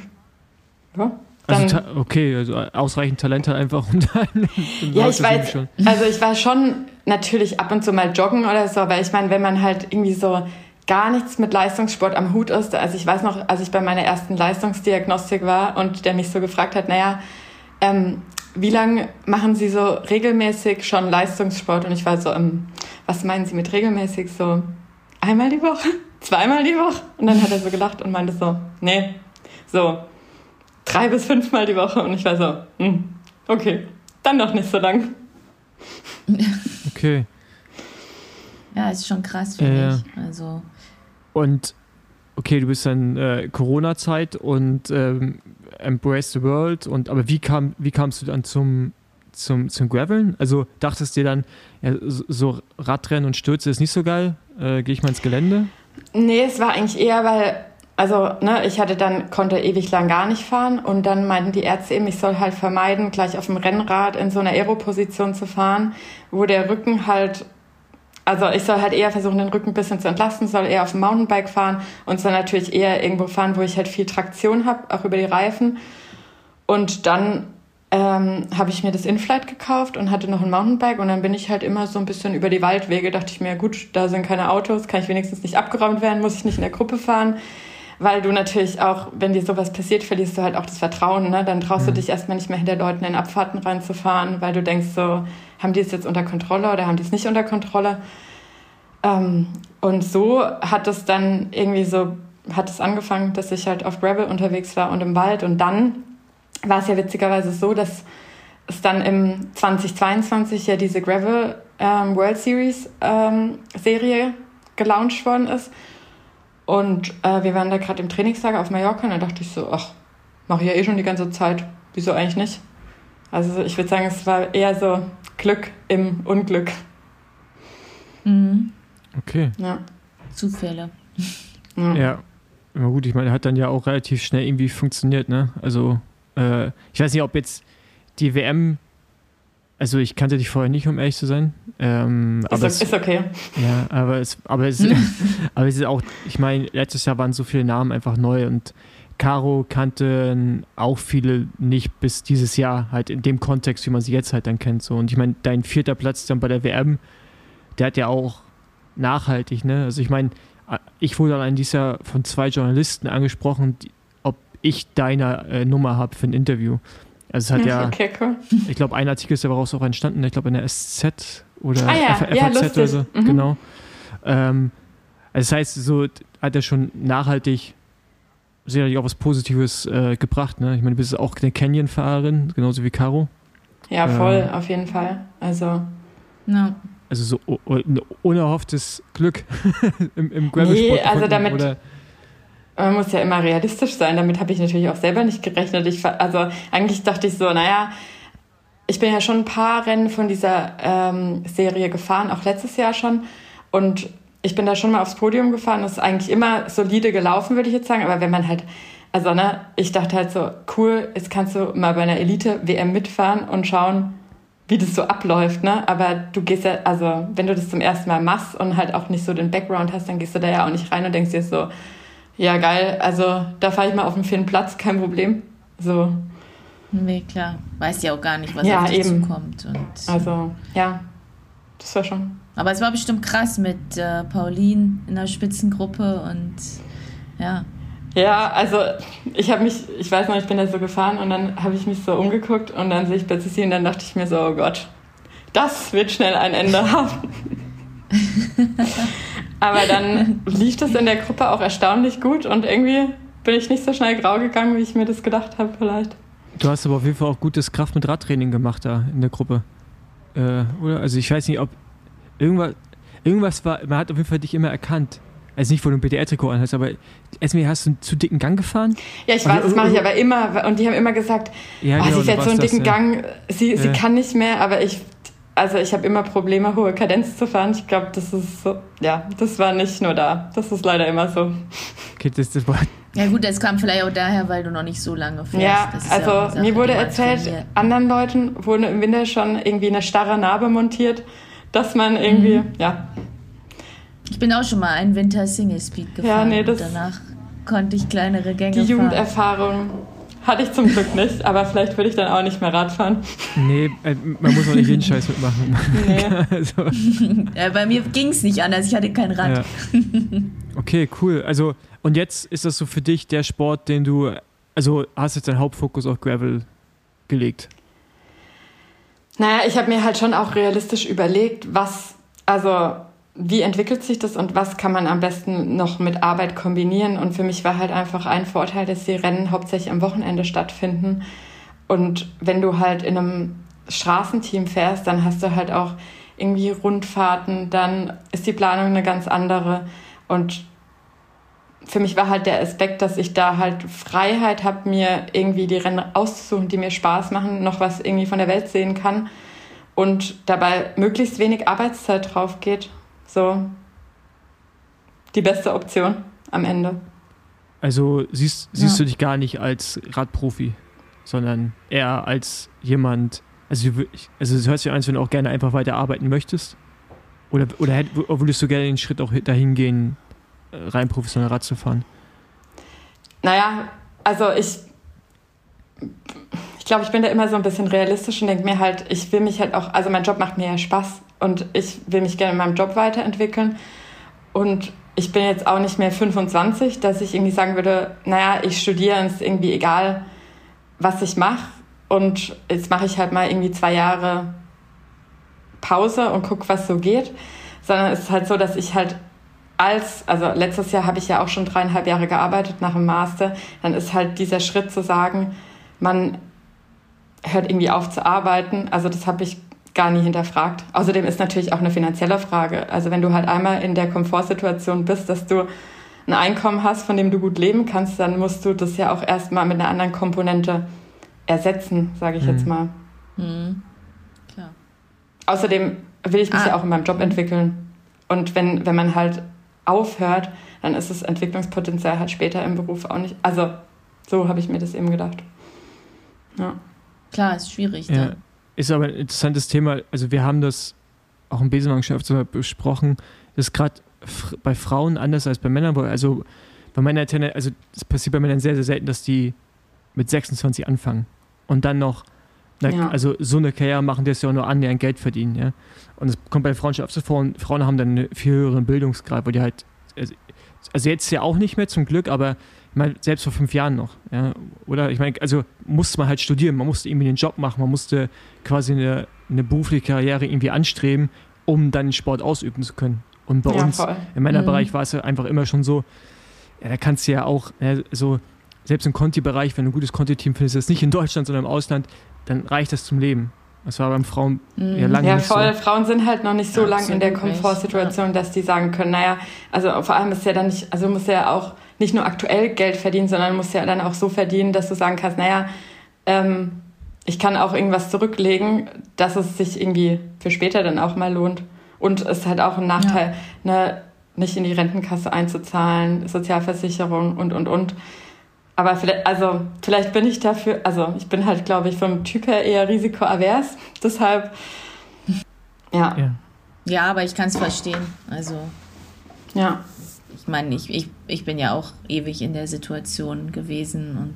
ja. Also okay, also ausreichend Talente einfach und dann. dann ja, ich weiß. Schon. Also ich war schon natürlich ab und zu mal joggen oder so, aber ich meine, wenn man halt irgendwie so gar nichts mit Leistungssport am Hut ist, also ich weiß noch, als ich bei meiner ersten Leistungsdiagnostik war und der mich so gefragt hat, naja, ähm, wie lange machen Sie so regelmäßig schon Leistungssport? Und ich war so, ähm, was meinen Sie mit regelmäßig? So einmal die Woche? Zweimal die Woche? Und dann hat er so gelacht und meinte so, nee, so drei bis fünfmal die Woche. Und ich war so, hm, okay, dann noch nicht so lang. Okay. Ja, ist schon krass für äh, mich. Also. Und okay, du bist dann äh, Corona-Zeit und ähm, Embrace the World und aber wie kam wie kamst du dann zum zum, zum Graveln? Also dachtest du dir dann, ja, so Radrennen und Stürze ist nicht so geil, äh, gehe ich mal ins Gelände? Nee, es war eigentlich eher, weil, also, ne, ich hatte dann, konnte ewig lang gar nicht fahren und dann meinten die Ärzte eben, ich soll halt vermeiden, gleich auf dem Rennrad in so einer Aeroposition zu fahren, wo der Rücken halt also ich soll halt eher versuchen, den Rücken ein bisschen zu entlasten, soll eher auf dem Mountainbike fahren und soll natürlich eher irgendwo fahren, wo ich halt viel Traktion habe, auch über die Reifen. Und dann ähm, habe ich mir das Inflight gekauft und hatte noch ein Mountainbike und dann bin ich halt immer so ein bisschen über die Waldwege, dachte ich mir, gut, da sind keine Autos, kann ich wenigstens nicht abgeräumt werden, muss ich nicht in der Gruppe fahren. Weil du natürlich auch, wenn dir sowas passiert, verlierst du halt auch das Vertrauen. Ne? Dann traust mhm. du dich erstmal nicht mehr hinter Leuten in Abfahrten reinzufahren, weil du denkst so, haben die es jetzt unter Kontrolle oder haben die es nicht unter Kontrolle? Ähm, und so hat es dann irgendwie so, hat es angefangen, dass ich halt auf Gravel unterwegs war und im Wald. Und dann war es ja witzigerweise so, dass es dann im 2022 ja diese Gravel ähm, World Series ähm, Serie gelauncht worden ist. Und äh, wir waren da gerade im Trainingslager auf Mallorca und da dachte ich so, ach, mache ich ja eh schon die ganze Zeit. Wieso eigentlich nicht? Also ich würde sagen, es war eher so, Glück im Unglück. Mhm. Okay. Ja. Zufälle. Ja. ja. Na gut, ich meine, hat dann ja auch relativ schnell irgendwie funktioniert, ne? Also, äh, ich weiß nicht, ob jetzt die WM, also ich kannte dich vorher nicht, um ehrlich zu sein. Ähm, ist, aber es, ist okay. Ja, aber es, aber es, aber es ist auch, ich meine, letztes Jahr waren so viele Namen einfach neu und Caro kannten auch viele nicht bis dieses Jahr halt in dem Kontext, wie man sie jetzt halt dann kennt. So. Und ich meine, dein vierter Platz dann bei der WM, der hat ja auch nachhaltig, ne? Also ich meine, ich wurde dann dieses Jahr von zwei Journalisten angesprochen, die, ob ich deine äh, Nummer habe für ein Interview. Also es hat ja, okay, cool. ich glaube, ein Artikel ist daraus auch entstanden, ich glaube in der SZ oder ah, ja. FAZ ja, oder so, mhm. genau. Ähm, also das heißt, so hat er schon nachhaltig sicherlich auch was Positives äh, gebracht. Ne? Ich meine, du bist auch eine Canyon-Fahrerin, genauso wie Caro. Ja, voll, äh, auf jeden Fall. Also, no. Also so ein unerhofftes Glück im, im Nee, also damit, oder? man muss ja immer realistisch sein. Damit habe ich natürlich auch selber nicht gerechnet. Ich, also eigentlich dachte ich so, naja, ich bin ja schon ein paar Rennen von dieser ähm, Serie gefahren, auch letztes Jahr schon. Und ich bin da schon mal aufs Podium gefahren. Das ist eigentlich immer solide gelaufen, würde ich jetzt sagen. Aber wenn man halt, also ne, ich dachte halt so, cool, jetzt kannst du mal bei einer Elite-WM mitfahren und schauen, wie das so abläuft, ne? Aber du gehst ja, also wenn du das zum ersten Mal machst und halt auch nicht so den Background hast, dann gehst du da ja auch nicht rein und denkst dir so, ja geil, also da fahre ich mal auf den vierten Platz, kein Problem. So. Nee, klar. Weiß ja auch gar nicht, was ja, auf dich eben. zukommt. Und also, ja, das war schon aber es war bestimmt krass mit äh, Pauline in der Spitzengruppe und ja. Ja, also ich habe mich, ich weiß noch, ich bin da so gefahren und dann habe ich mich so umgeguckt und dann sehe ich plötzlich sie und dann dachte ich mir so, oh Gott, das wird schnell ein Ende haben. Aber dann lief das in der Gruppe auch erstaunlich gut und irgendwie bin ich nicht so schnell grau gegangen, wie ich mir das gedacht habe vielleicht. Du hast aber auf jeden Fall auch gutes Kraft- mit Radtraining gemacht da in der Gruppe. Äh, oder? Also ich weiß nicht, ob irgendwas, irgendwas war, man hat auf jeden Fall dich immer erkannt. Also nicht, wo du ein BDR-Trikot anhast, aber Esme, hast du einen zu dicken Gang gefahren? Ja, ich weiß, das mache ich aber immer. Und die haben immer gesagt, ja, oh, genau, sie fährt so einen dicken das, Gang, sie, ja. sie kann nicht mehr, aber ich, also ich habe immer Probleme, hohe Kadenz zu fahren. Ich glaube, das ist so, ja, das war nicht nur da. Das ist leider immer so. Okay, das, das war ja gut, das kam vielleicht auch daher, weil du noch nicht so lange fährst. Ja, also ja Sache, mir wurde erzählt, trainiert. anderen Leuten wurde im Winter schon irgendwie eine starre Narbe montiert, dass man irgendwie, mhm. ja, ich bin auch schon mal einen Winter Single Speed gefahren. Ja, nee, das und danach konnte ich kleinere Gänge Die Jugenderfahrung hatte ich zum Glück nicht, aber vielleicht würde ich dann auch nicht mehr Rad fahren. Nee, äh, man muss auch nicht jeden Scheiß mitmachen. Nee. also. ja, bei mir ging es nicht anders, ich hatte kein Rad. Ja. Okay, cool. Also, und jetzt ist das so für dich der Sport, den du, also hast jetzt deinen Hauptfokus auf Gravel gelegt? Naja, ich habe mir halt schon auch realistisch überlegt, was, also wie entwickelt sich das und was kann man am besten noch mit Arbeit kombinieren? Und für mich war halt einfach ein Vorteil, dass die Rennen hauptsächlich am Wochenende stattfinden. Und wenn du halt in einem Straßenteam fährst, dann hast du halt auch irgendwie Rundfahrten, dann ist die Planung eine ganz andere. Und für mich war halt der Aspekt, dass ich da halt Freiheit habe, mir irgendwie die Rennen auszusuchen, die mir Spaß machen, noch was irgendwie von der Welt sehen kann und dabei möglichst wenig Arbeitszeit drauf geht so die beste Option am Ende. Also siehst, siehst ja. du dich gar nicht als Radprofi, sondern eher als jemand, also, also es hört sich an, als wenn du auch gerne einfach weiter arbeiten möchtest. Oder, oder würdest du gerne den Schritt auch dahin gehen, rein professionell Rad zu fahren? Naja, also ich, ich glaube, ich bin da immer so ein bisschen realistisch und denke mir halt, ich will mich halt auch, also mein Job macht mir ja Spaß und ich will mich gerne in meinem Job weiterentwickeln. Und ich bin jetzt auch nicht mehr 25, dass ich irgendwie sagen würde, naja, ich studiere und es ist irgendwie egal, was ich mache. Und jetzt mache ich halt mal irgendwie zwei Jahre Pause und gucke, was so geht. Sondern es ist halt so, dass ich halt als, also letztes Jahr habe ich ja auch schon dreieinhalb Jahre gearbeitet nach dem Master, dann ist halt dieser Schritt zu sagen, man hört irgendwie auf zu arbeiten. Also das habe ich gar nie hinterfragt. Außerdem ist natürlich auch eine finanzielle Frage. Also wenn du halt einmal in der Komfortsituation bist, dass du ein Einkommen hast, von dem du gut leben kannst, dann musst du das ja auch erstmal mit einer anderen Komponente ersetzen, sage ich mhm. jetzt mal. Mhm. Klar. Außerdem will ich mich ah. ja auch in meinem Job entwickeln. Und wenn, wenn man halt aufhört, dann ist das Entwicklungspotenzial halt später im Beruf auch nicht. Also so habe ich mir das eben gedacht. Ja. Klar, ist schwierig. Ja. Dann. Ist aber ein interessantes Thema. Also wir haben das auch im Besenwagen schon besprochen. Das ist gerade bei Frauen anders als bei Männern. Also bei Männern, also es passiert bei Männern sehr, sehr selten, dass die mit 26 anfangen und dann noch, na, ja. also so eine Karriere machen, die es ja auch nur annähernd Geld verdienen. Ja? Und es kommt bei Frauen schon oft so vor und Frauen haben dann einen viel höheren Bildungsgrad, wo die halt, also, also jetzt ja auch nicht mehr zum Glück, aber ich meine, selbst vor fünf Jahren noch. Ja? Oder ich meine, also musste man halt studieren, man musste irgendwie den Job machen, man musste quasi eine, eine berufliche Karriere irgendwie anstreben, um dann Sport ausüben zu können. Und bei ja, uns voll. im Männerbereich mhm. war es ja einfach immer schon so, ja, da kannst du ja auch ja, so, selbst im Conti-Bereich, wenn du ein gutes Conti-Team findest, das nicht in Deutschland, sondern im Ausland, dann reicht das zum Leben. Das war beim Frauen mhm. ja lange ja, nicht voll. so. Frauen sind halt noch nicht so ja, lange in der Komfortsituation, dass die sagen können, naja, also vor allem ist ja dann nicht, also muss ja auch nicht nur aktuell Geld verdienen, sondern muss ja dann auch so verdienen, dass du sagen kannst, naja, ähm, ich kann auch irgendwas zurücklegen, dass es sich irgendwie für später dann auch mal lohnt. Und es ist halt auch ein Nachteil, ja. ne, nicht in die Rentenkasse einzuzahlen, Sozialversicherung und, und, und. Aber vielleicht, also, vielleicht bin ich dafür, also ich bin halt, glaube ich, vom Typ her eher risikoavers. Deshalb, ja. Ja, ja aber ich kann es verstehen. Also. Ja ich meine, ich, ich, ich bin ja auch ewig in der Situation gewesen und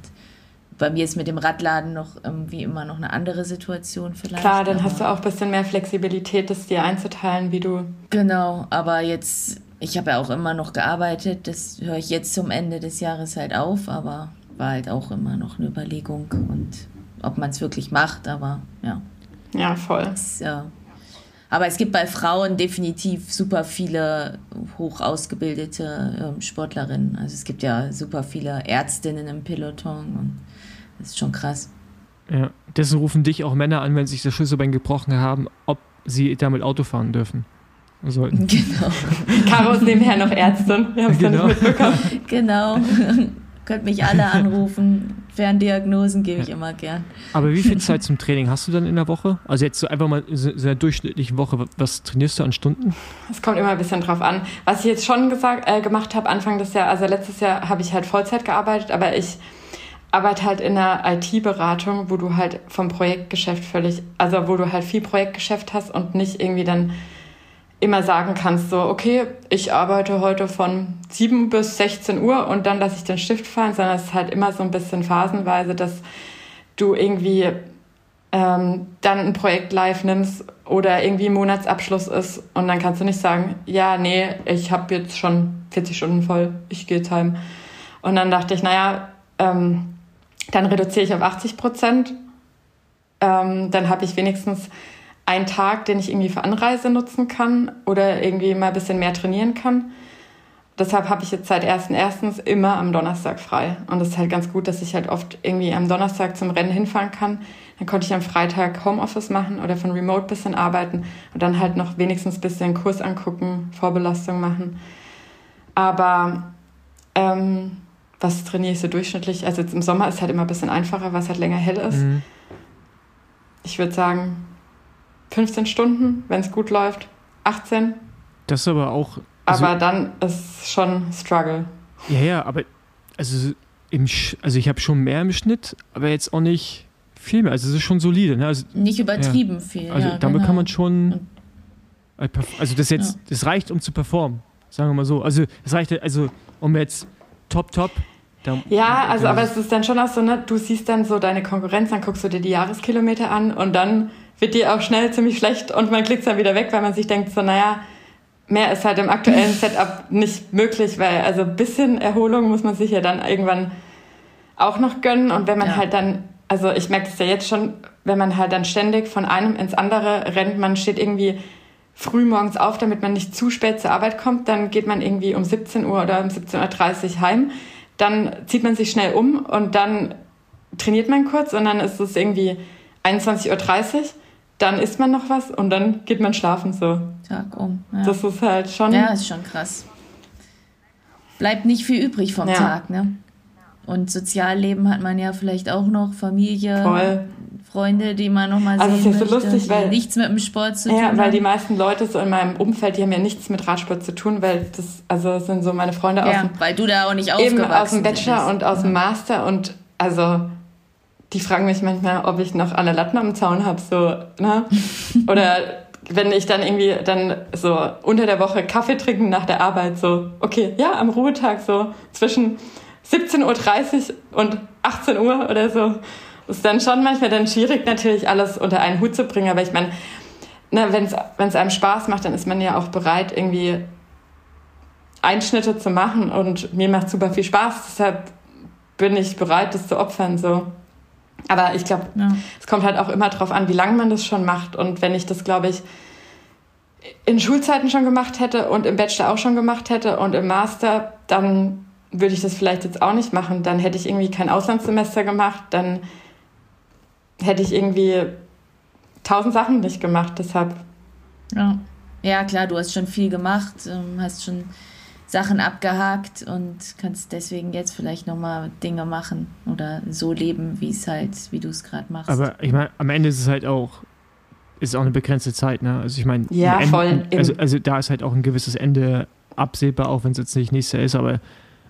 bei mir ist mit dem Radladen noch irgendwie immer noch eine andere Situation vielleicht. Klar, dann hast du auch ein bisschen mehr Flexibilität, das dir einzuteilen, wie du. Genau, aber jetzt ich habe ja auch immer noch gearbeitet. Das höre ich jetzt zum Ende des Jahres halt auf, aber war halt auch immer noch eine Überlegung und ob man es wirklich macht, aber ja. Ja, voll. Das, ja. Aber es gibt bei Frauen definitiv super viele hoch ausgebildete ähm, Sportlerinnen. Also es gibt ja super viele Ärztinnen im Peloton und das ist schon krass. Ja, deswegen rufen dich auch Männer an, wenn sich das Schlüsselbein gebrochen haben, ob sie damit Auto fahren dürfen. Sollten. Genau. Caro ist nebenher noch Ärztin. Wir haben es Genau. nicht mitbekommen. genau. Könnt mich alle anrufen. Ferndiagnosen gebe ich immer gern. Aber wie viel Zeit zum Training hast du dann in der Woche? Also jetzt so einfach mal so so einer durchschnittlichen Woche, was trainierst du an Stunden? Es kommt immer ein bisschen drauf an. Was ich jetzt schon gesagt, äh, gemacht habe, Anfang des Jahres, also letztes Jahr habe ich halt Vollzeit gearbeitet, aber ich arbeite halt in einer IT-Beratung, wo du halt vom Projektgeschäft völlig, also wo du halt viel Projektgeschäft hast und nicht irgendwie dann immer sagen kannst, so, okay, ich arbeite heute von 7 bis 16 Uhr und dann lasse ich den Stift fallen, sondern es ist halt immer so ein bisschen phasenweise, dass du irgendwie ähm, dann ein Projekt live nimmst oder irgendwie Monatsabschluss ist und dann kannst du nicht sagen, ja, nee, ich habe jetzt schon 40 Stunden voll, ich gehe jetzt heim. Und dann dachte ich, naja, ähm, dann reduziere ich auf 80 Prozent. Ähm, dann habe ich wenigstens einen Tag, den ich irgendwie für Anreise nutzen kann oder irgendwie mal ein bisschen mehr trainieren kann. Deshalb habe ich jetzt seit 1.1. immer am Donnerstag frei. Und das ist halt ganz gut, dass ich halt oft irgendwie am Donnerstag zum Rennen hinfahren kann. Dann konnte ich am Freitag Homeoffice machen oder von Remote ein bisschen arbeiten und dann halt noch wenigstens ein bisschen Kurs angucken, Vorbelastung machen. Aber ähm, was trainiere ich so durchschnittlich? Also jetzt im Sommer ist halt immer ein bisschen einfacher, weil es halt länger hell ist. Mhm. Ich würde sagen 15 Stunden, wenn es gut läuft. 18. Das ist aber auch. Also, Aber dann ist schon Struggle. ja, ja, aber also im Sch also ich habe schon mehr im Schnitt, aber jetzt auch nicht viel mehr. Also es ist schon solide. Ne? Also, Nicht übertrieben viel. also ja, damit genau. kann man schon. Also das jetzt, Ja. das reicht, um zu performen. Sagen wir mal so. Also es reicht, also um jetzt top, top. Da, Ja, also aber es ist dann schon auch so, ne, du siehst dann so deine Konkurrenz, dann guckst du dir die Jahreskilometer an und dann wird dir auch schnell ziemlich schlecht und man klickt dann wieder weg, weil man sich denkt so, naja, mehr ist halt im aktuellen Setup nicht möglich, weil also ein bisschen Erholung muss man sich ja dann irgendwann auch noch gönnen und wenn man Ja. halt dann, also ich merke das ja jetzt schon, wenn man halt dann ständig von einem ins andere rennt, man steht irgendwie früh morgens auf, damit man nicht zu spät zur Arbeit kommt, dann geht man irgendwie um 17 Uhr oder um 17.30 Uhr heim, dann zieht man sich schnell um und dann trainiert man kurz und dann ist es irgendwie 21.30 Uhr, dann isst man noch was und dann geht man schlafen so. Tag um. Ja. Das ist halt schon... ja, ist schon krass. Bleibt nicht viel übrig vom Ja. Tag, ne? Und Sozialleben hat man ja vielleicht auch noch, Familie, Voll. Freunde, die man noch mal Also es sehen ist so möchte, lustig, weil- nichts mit dem Sport zu tun Ja, weil die meisten Leute so in meinem Umfeld, die haben ja nichts mit Radsport zu tun, weil das, also sind so meine Freunde aus Ja, dem weil du da auch nicht eben aufgewachsen aus dem Bachelor bist. und aus dem Master und also die fragen mich manchmal, ob ich noch alle Latten am Zaun habe, so, ne? Oder wenn ich dann irgendwie dann so unter der Woche Kaffee trinken nach der Arbeit, so, okay, ja, am Ruhetag so zwischen 17.30 Uhr und 18 Uhr oder so. Ist dann schon manchmal dann schwierig, natürlich alles unter einen Hut zu bringen, aber ich meine, ne, wenn es einem Spaß macht, dann ist man ja auch bereit, irgendwie Einschnitte zu machen und mir macht super viel Spaß, deshalb bin ich bereit, das zu opfern, so. Aber ich glaube, Ja. es kommt halt auch immer drauf an, wie lange man das schon macht. Und wenn ich das, glaube ich, in Schulzeiten schon gemacht hätte und im Bachelor auch schon gemacht hätte und im Master, dann würde ich das vielleicht jetzt auch nicht machen. Dann hätte ich irgendwie kein Auslandssemester gemacht, dann hätte ich irgendwie tausend Sachen nicht gemacht. Deshalb, Ja. ja, klar, du hast schon viel gemacht, ähm, hast schon Sachen abgehakt und kannst deswegen jetzt vielleicht nochmal Dinge machen oder so leben, wie es halt, wie du es gerade machst. Aber ich meine, am Ende ist es halt auch, ist auch eine begrenzte Zeit, ne? Also ich meine, Ja, Ende- voll, Also, also da ist halt auch ein gewisses Ende absehbar, auch wenn es jetzt nicht nächstes Jahr ist, aber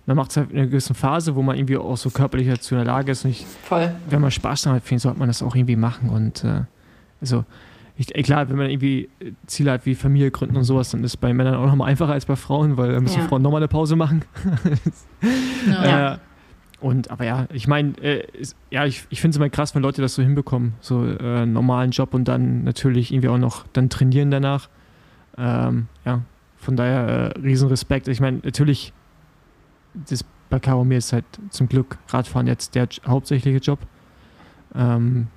man macht es halt in einer gewissen Phase, wo man irgendwie auch so körperlich dazu in der Lage ist. Und ich, voll. wenn man Spaß daran hat, finde ich, sollte man das auch irgendwie machen. Und äh, also ich, äh, klar, wenn man irgendwie Ziele hat wie Familie gründen und sowas, dann ist es bei Männern auch nochmal einfacher als bei Frauen, weil da müssen Ja. Frauen nochmal eine Pause machen. ja. Äh, und aber ja, ich meine, äh, ja, ich, ich finde es immer krass, wenn Leute das so hinbekommen, so äh, einen normalen Job und dann natürlich irgendwie auch noch dann trainieren danach. Ähm, ja, von daher äh, Riesenrespekt. Ich meine, natürlich, das bei Karomir ist halt zum Glück Radfahren jetzt der hauptsächliche Job. Ähm,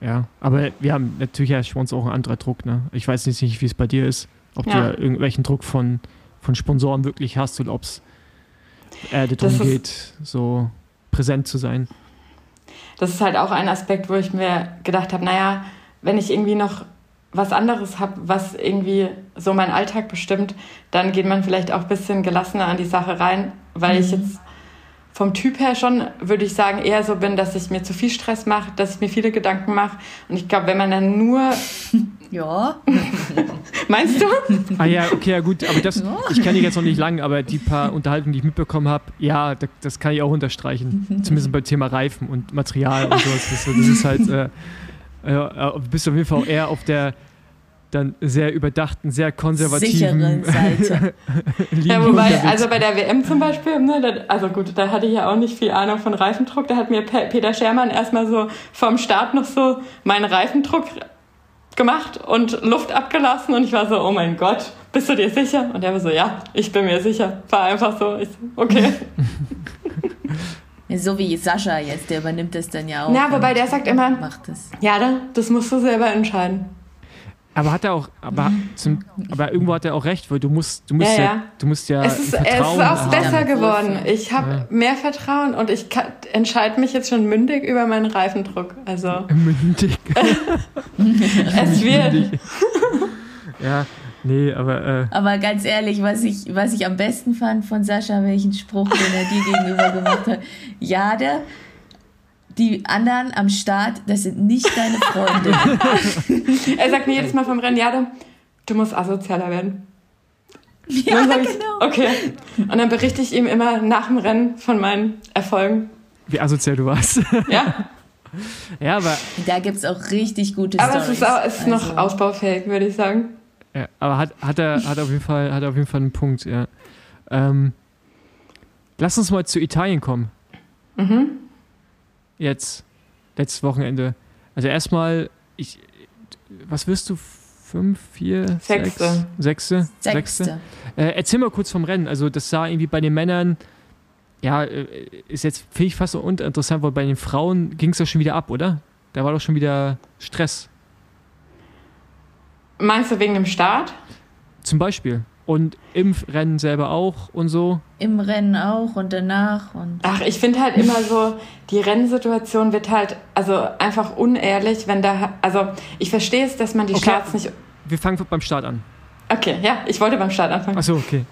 ja, aber wir haben natürlich ja für uns auch ein anderer Druck. Ne? Ich weiß nicht, wie es bei dir ist, ob ja. du irgendwelchen Druck von, von Sponsoren wirklich hast oder ob es äh, darum geht, so präsent zu sein. Das ist halt auch ein Aspekt, wo ich mir gedacht habe, naja, wenn ich irgendwie noch was anderes habe, was irgendwie so meinen Alltag bestimmt, dann geht man vielleicht auch ein bisschen gelassener an die Sache rein, weil mhm. ich jetzt vom Typ her schon, würde ich sagen, eher so bin, dass ich mir zu viel Stress mache, dass ich mir viele Gedanken mache. Und ich glaube, wenn man dann nur. Ja. Meinst du? Ah ja, okay, ja gut, aber das, ja. ich kenne dich jetzt noch nicht lang, aber die paar Unterhaltungen, die ich mitbekommen habe, ja, das, das, kann ich auch unterstreichen. Zumindest beim Thema Reifen und Material und sowas. Das, das ist halt, äh, äh, bist du auf jeden Fall eher auf der dann sehr überdachten, sehr konservativen Seite. ja, wobei, also bei der WM zum Beispiel, ne, also gut, da hatte ich ja auch nicht viel Ahnung von Reifendruck. Da hat mir Peter Schermann erstmal so vom Start noch so meinen Reifendruck gemacht und Luft abgelassen und ich war so, oh mein Gott, bist du dir sicher? Und er war so, ja, ich bin mir sicher. War einfach so, ich so okay. so wie Sascha jetzt, der übernimmt das dann ja auch. Ja, wobei der sagt immer, macht das. ja, das musst du selber entscheiden. Aber hat er auch, aber, zum, aber irgendwo hat er auch recht, weil du musst, du musst ja, ja, du musst ja. Es ist, es ist auch besser geworden. Ich habe ja. mehr Vertrauen und ich entscheide mich jetzt schon mündig über meinen Reifendruck. Also. Mündig. es wird. ja, nee, aber. Äh. Aber ganz ehrlich, was ich, was ich am besten fand von Sascha, welchen Spruch, den er dir gegenüber gemacht hat. Ja, der die anderen am Start, das sind nicht deine Freunde. er sagt mir jedes Mal vom Rennen, ja, du musst asozialer werden. Ja, genau. Ich, okay. Und dann berichte ich ihm immer nach dem Rennen von meinen Erfolgen. Wie asozial du warst. Ja. ja, aber. Da gibt es auch richtig gute aber Storys. Aber es ist, auch, es ist also. noch ausbaufähig, würde ich sagen. Ja, aber hat, hat, er, hat, auf jeden Fall, hat auf jeden Fall einen Punkt, ja. Ähm, lass uns mal zu Italien kommen. Mhm jetzt, letztes Wochenende. Also erstmal, ich, was wirst du? Fünf, vier, Sechste. sechs? Sechste? Sechste. Sechste. Äh, erzähl mal kurz vom Rennen. Also das sah irgendwie bei den Männern, ja, äh, ist jetzt, finde ich fast so uninteressant, weil bei den Frauen ging es doch schon wieder ab, oder? Da war doch schon wieder Stress. Meinst du wegen dem Start? Zum Beispiel. Und im Rennen selber auch und so? Im Rennen auch und danach. Und Ach, ich finde halt immer so, die Rennsituation wird halt also einfach unehrlich, wenn da. Also ich verstehe es, dass man die okay. Starts nicht. Wir fangen beim Start an. Okay, ja, ich wollte beim Start anfangen. Achso, okay.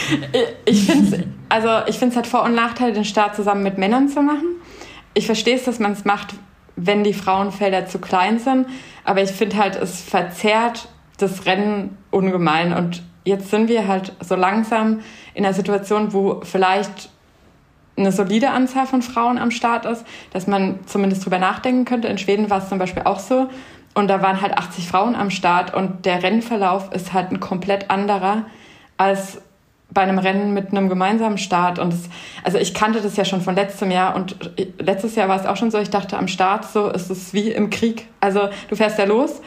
ich finde es also ich finde es halt Vor- und Nachteile, den Start zusammen mit Männern zu machen. Ich verstehe es, dass man es macht, wenn die Frauenfelder zu klein sind, aber ich finde halt, es verzerrt das Rennen ungemein und jetzt sind wir halt so langsam in einer Situation, wo vielleicht eine solide Anzahl von Frauen am Start ist, dass man zumindest drüber nachdenken könnte. In Schweden war es zum Beispiel auch so. Und da waren halt 80 Frauen am Start und der Rennverlauf ist halt ein komplett anderer als bei einem Rennen mit einem gemeinsamen Start. Und das, also ich kannte das ja schon von letztem Jahr und letztes Jahr war es auch schon so, ich dachte am Start so ist es wie im Krieg. Also du fährst ja los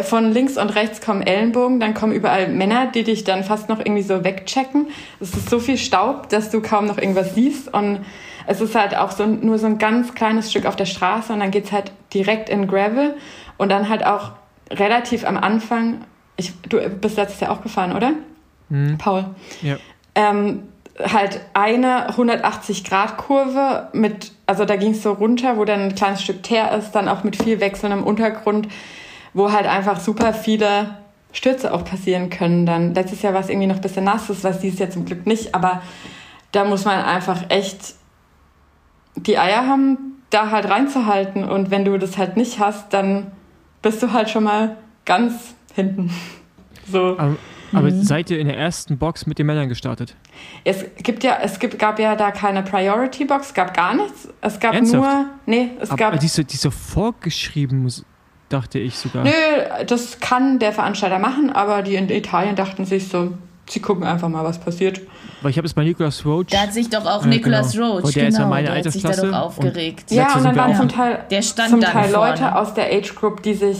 von links und rechts kommen Ellenbogen, dann kommen überall Männer, die dich dann fast noch irgendwie so wegchecken. Es ist so viel Staub, dass du kaum noch irgendwas siehst und es ist halt auch so, nur so ein ganz kleines Stück auf der Straße und dann geht's halt direkt in Gravel und dann halt auch relativ am Anfang, ich, du bist letztes Jahr auch gefahren, oder? Mhm. Paul. Ja. Ähm, halt eine 180-Grad-Kurve mit, also da ging es so runter, wo dann ein kleines Stück Teer ist, dann auch mit viel wechselndem Untergrund wo halt einfach super viele Stürze auch passieren können. Dann letztes Jahr war es irgendwie noch ein bisschen nass, das war dieses Jahr zum Glück nicht, aber da muss man einfach echt die Eier haben, da halt reinzuhalten. Und wenn du das halt nicht hast, dann bist du halt schon mal ganz hinten. So. Aber, aber mhm. seid ihr in der ersten Box mit den Männern gestartet? Es gibt ja, es gibt, gab ja da keine Priority Box, gab gar nichts. Es gab Ernsthaft? nur, nee, es aber gab. Die ist, so, die ist so vorgeschrieben, dachte ich sogar. Nö, das kann der Veranstalter machen, aber die in Italien dachten sich so, sie gucken einfach mal, was passiert. Weil ich habe es bei Nicolas Roach. Da hat sich doch auch äh, Nicolas genau. Roach, der genau, ist ja meine der hat sich da doch aufgeregt. Und ja, und dann waren zum Teil, der stand zum Teil vorne. Leute aus der Age Group, die sich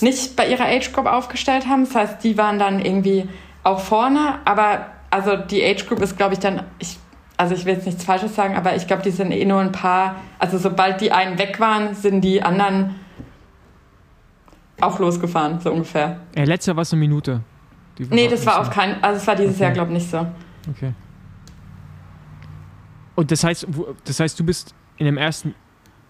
nicht bei ihrer Age Group aufgestellt haben. Das heißt, die waren dann irgendwie auch vorne, aber also die Age Group ist, glaube ich, dann, ich, also ich will jetzt nichts Falsches sagen, aber ich glaube, die sind eh nur ein paar, also sobald die einen weg waren, sind die anderen auch losgefahren, so ungefähr. Ja, letztes Jahr war es eine Minute. nee, das war auf keinen, also es war dieses okay. Jahr, glaube ich, nicht so. Okay. Und das heißt, das heißt, du bist in dem ersten,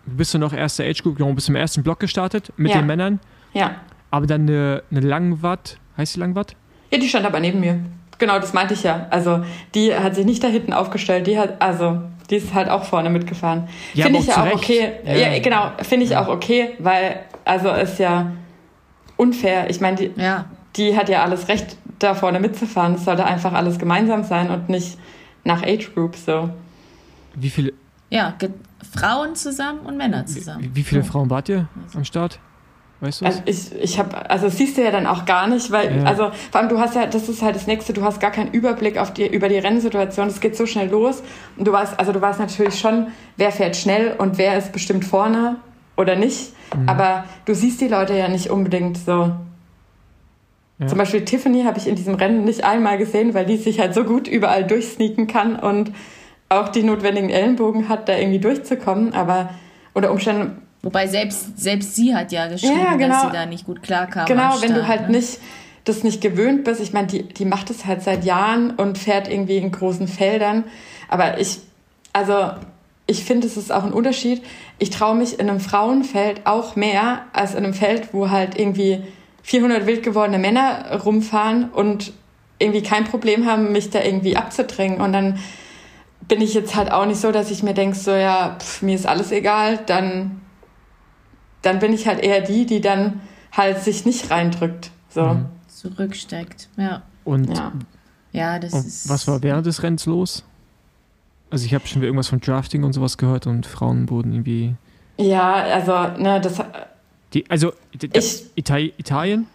bist du noch erste Age Group, genau, bist im ersten Block gestartet mit ja. den Männern? Ja. Aber dann eine, eine Langwatt, heißt die Langwatt? Ja, die stand aber neben mir. Genau, das meinte ich ja. Also die hat sich nicht da hinten aufgestellt, die hat, also die ist halt auch vorne mitgefahren. Ja, finde ich ja auch okay. Ja, ja genau, finde ich auch okay, weil also ist ja unfair. Ich meine, die, ja. die hat ja alles Recht, da vorne mitzufahren. Es sollte einfach alles gemeinsam sein und nicht nach Age Group so. Wie viele? Ja, Frauen zusammen und Männer zusammen. Wie, wie viele so. Frauen wart ihr am Start? Weißt du also ich, ich habe, also das siehst du ja dann auch gar nicht, weil, ja. also vor allem du hast ja, das ist halt das nächste, du hast gar keinen Überblick auf die, über die Rennsituation, es geht so schnell los und du weißt, also du weißt natürlich schon, wer fährt schnell und wer ist bestimmt vorne oder nicht, mhm. aber du siehst die Leute ja nicht unbedingt so. Ja. Zum Beispiel Tiffany habe ich in diesem Rennen nicht einmal gesehen, weil die sich halt so gut überall durchsneaken kann und auch die notwendigen Ellenbogen hat, da irgendwie durchzukommen, aber unter Umständen Wobei selbst, selbst sie hat ja geschrieben, ja, genau. dass sie da nicht gut klarkam. Genau, wenn du halt ne? nicht das nicht gewöhnt bist. Ich meine, die, die macht es halt seit Jahren und fährt irgendwie in großen Feldern. Aber ich, also ich finde, es ist auch ein Unterschied. Ich traue mich in einem Frauenfeld auch mehr als in einem Feld, wo halt irgendwie 400 wild gewordene Männer rumfahren und irgendwie kein Problem haben, mich da irgendwie abzudrängen. Und dann bin ich jetzt halt auch nicht so, dass ich mir denke, so ja, pff, mir ist alles egal, dann dann bin ich halt eher die, die dann halt sich nicht reindrückt. So. Mhm. Zurücksteckt, ja. Und, ja. ja das und ist was war während des Rennens los? Also ich habe schon irgendwas von Drafting und sowas gehört und Frauen wurden irgendwie. Ja, also, ne, das. Die, also ich, Italien?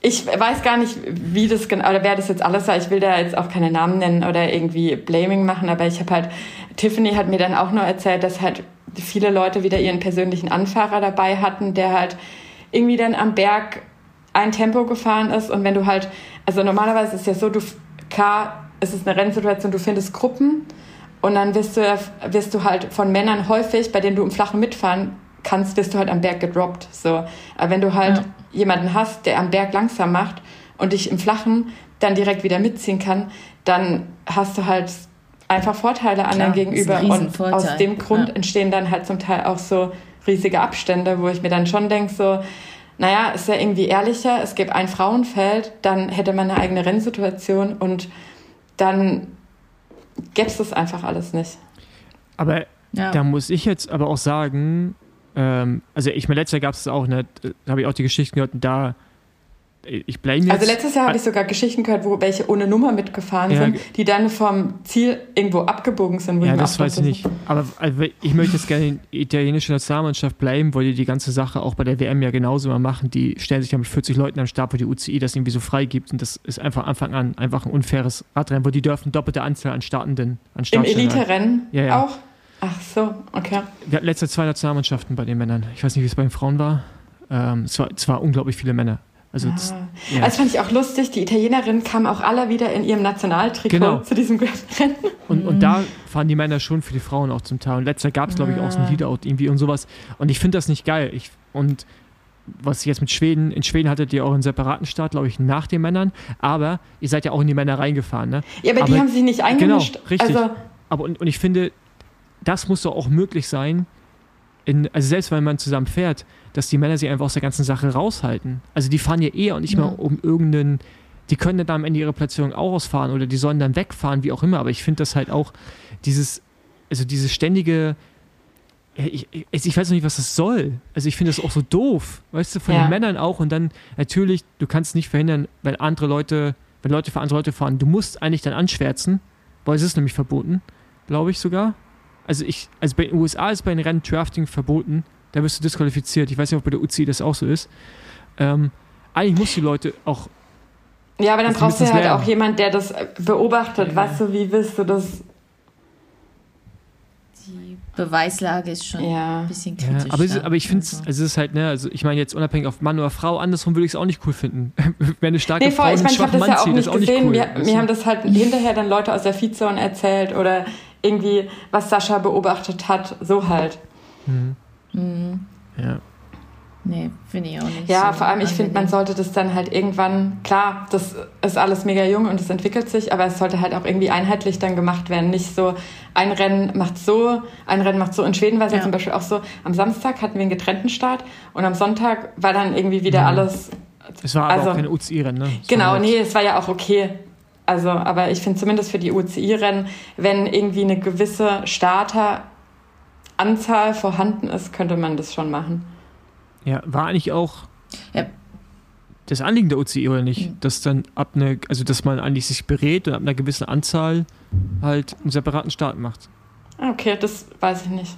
Ich weiß gar nicht, wie das genau, oder wer das jetzt alles war. Ich will da jetzt auch keine Namen nennen oder irgendwie Blaming machen, aber ich habe halt, Tiffany hat mir dann auch nur erzählt, dass halt viele Leute wieder ihren persönlichen Anfahrer dabei hatten, der halt irgendwie dann am Berg ein Tempo gefahren ist und wenn du halt, also normalerweise ist es ja so, du, klar, es ist eine Rennsituation, du findest Gruppen und dann wirst du, wirst du halt von Männern häufig, bei denen du im Flachen mitfahren kannst, wirst du halt am Berg gedroppt, so. Aber wenn du halt ja. jemanden hast, der am Berg langsam macht und dich im Flachen dann direkt wieder mitziehen kann, dann hast du halt einfach Vorteile anderen gegenüber. Und aus dem Grund ja. entstehen dann halt zum Teil auch so riesige Abstände, wo ich mir dann schon denke, so, naja, ist ja irgendwie ehrlicher, es gibt ein Frauenfeld, dann hätte man eine eigene Rennsituation und dann gäbe es das einfach alles nicht. Aber ja. da muss ich jetzt aber auch sagen, ähm, also ich meine, letztes Jahr gab es auch, ne, da habe ich auch die Geschichten gehört, da ich blame jetzt. Also letztes Jahr habe ich sogar Geschichten gehört, wo welche ohne Nummer mitgefahren ja, sind, die dann vom Ziel irgendwo abgebogen sind. ja, das weiß ich nicht. Aber also, ich möchte jetzt gerne in die italienische Nationalmannschaft bleiben, weil die die ganze Sache auch bei der WM ja genauso mal machen. Die stellen sich ja mit 40 Leuten am Start, wo die UCI das irgendwie so frei gibt. Und das ist einfach Anfang an einfach ein unfaires Radrennen, wo die dürfen doppelte Anzahl an Startenden. An Im Elite-Rennen ja, ja. auch? Ach so, okay. Wir hatten letzte zwei Nationalmannschaften bei den Männern. Ich weiß nicht, wie es bei den Frauen war. Ähm, es, war es war unglaublich viele Männer. Also, das, ah. ja. das fand ich auch lustig. Die Italienerinnen kamen auch alle wieder in ihrem Nationaltrikot genau. zu diesem Rennen. Und, und da fahren die Männer schon für die Frauen auch zum Teil. Und letzter gab es, glaube ich, auch so ein Leadout irgendwie und sowas. Und ich finde das nicht geil. Ich, und was jetzt mit Schweden, in Schweden hattet ihr auch einen separaten Start, glaube ich, nach den Männern. Aber ihr seid ja auch in die Männer reingefahren, ne? Ja, aber, aber die haben sich nicht eingemischt. Genau, richtig. Also, aber und, und ich finde, das muss doch auch möglich sein, in, also selbst wenn man zusammen fährt, dass die Männer sich einfach aus der ganzen Sache raushalten. Also die fahren ja eher und nicht ja. mehr um irgendeinen, die können dann am Ende ihre Platzierung auch ausfahren oder die sollen dann wegfahren, wie auch immer. Aber ich finde das halt auch dieses, also dieses ständige, ich, ich, ich, weiß noch nicht, was das soll. Also ich finde das auch so doof, weißt du, von ja. den Männern auch. Und dann natürlich, du kannst nicht verhindern, wenn andere Leute, wenn Leute für andere Leute fahren, du musst eigentlich dann anschwärzen, weil es ist nämlich verboten, glaube ich sogar. Also ich, also bei den USA ist bei den Rennen Drafting verboten da wirst du disqualifiziert. Ich weiß nicht, ob bei der UCI das auch so ist. Ähm, eigentlich musst du Leute auch. Ja, aber dann brauchst du halt lernen. auch jemand, der das beobachtet. Ja. Weißt du, wie willst du das? die Beweislage ist schon ja. ein bisschen kritisch. Ja, aber, ist, aber, ich finde es, also. es ist halt, ne, also ich meine jetzt unabhängig auf Mann oder Frau, andersrum würde ich es auch nicht cool finden. Wenn eine starke nee, Frau ich einen schwachen Mann zieht, ist auch nicht cool. Mir, mir haben das halt hinterher dann Leute aus der Feedzone erzählt oder irgendwie, was Sascha beobachtet hat, so halt. Mhm. Mhm. Ja. Nee, finde ich auch nicht. Ja, so vor allem, ich finde, man sollte das dann halt irgendwann, klar, das ist alles mega jung und es entwickelt sich, aber es sollte halt auch irgendwie einheitlich dann gemacht werden. Nicht so, ein Rennen macht so, ein Rennen macht so. In Schweden war es ja. zum Beispiel auch so, am Samstag hatten wir einen getrennten Start und am Sonntag war dann irgendwie wieder mhm. alles. Es war aber also, auch keine UCI-Rennen, ne? Es genau, halt nee, es war ja auch okay. Also, aber ich finde zumindest für die UCI-Rennen, wenn irgendwie eine gewisse Starteranzahl vorhanden ist, könnte man das schon machen. Ja, war eigentlich auch ja. das Anliegen der OCE oder nicht? Mhm. Dass dann ab eine, also dass man eigentlich sich berät und ab einer gewissen Anzahl halt einen separaten Start macht. Okay, das weiß ich nicht.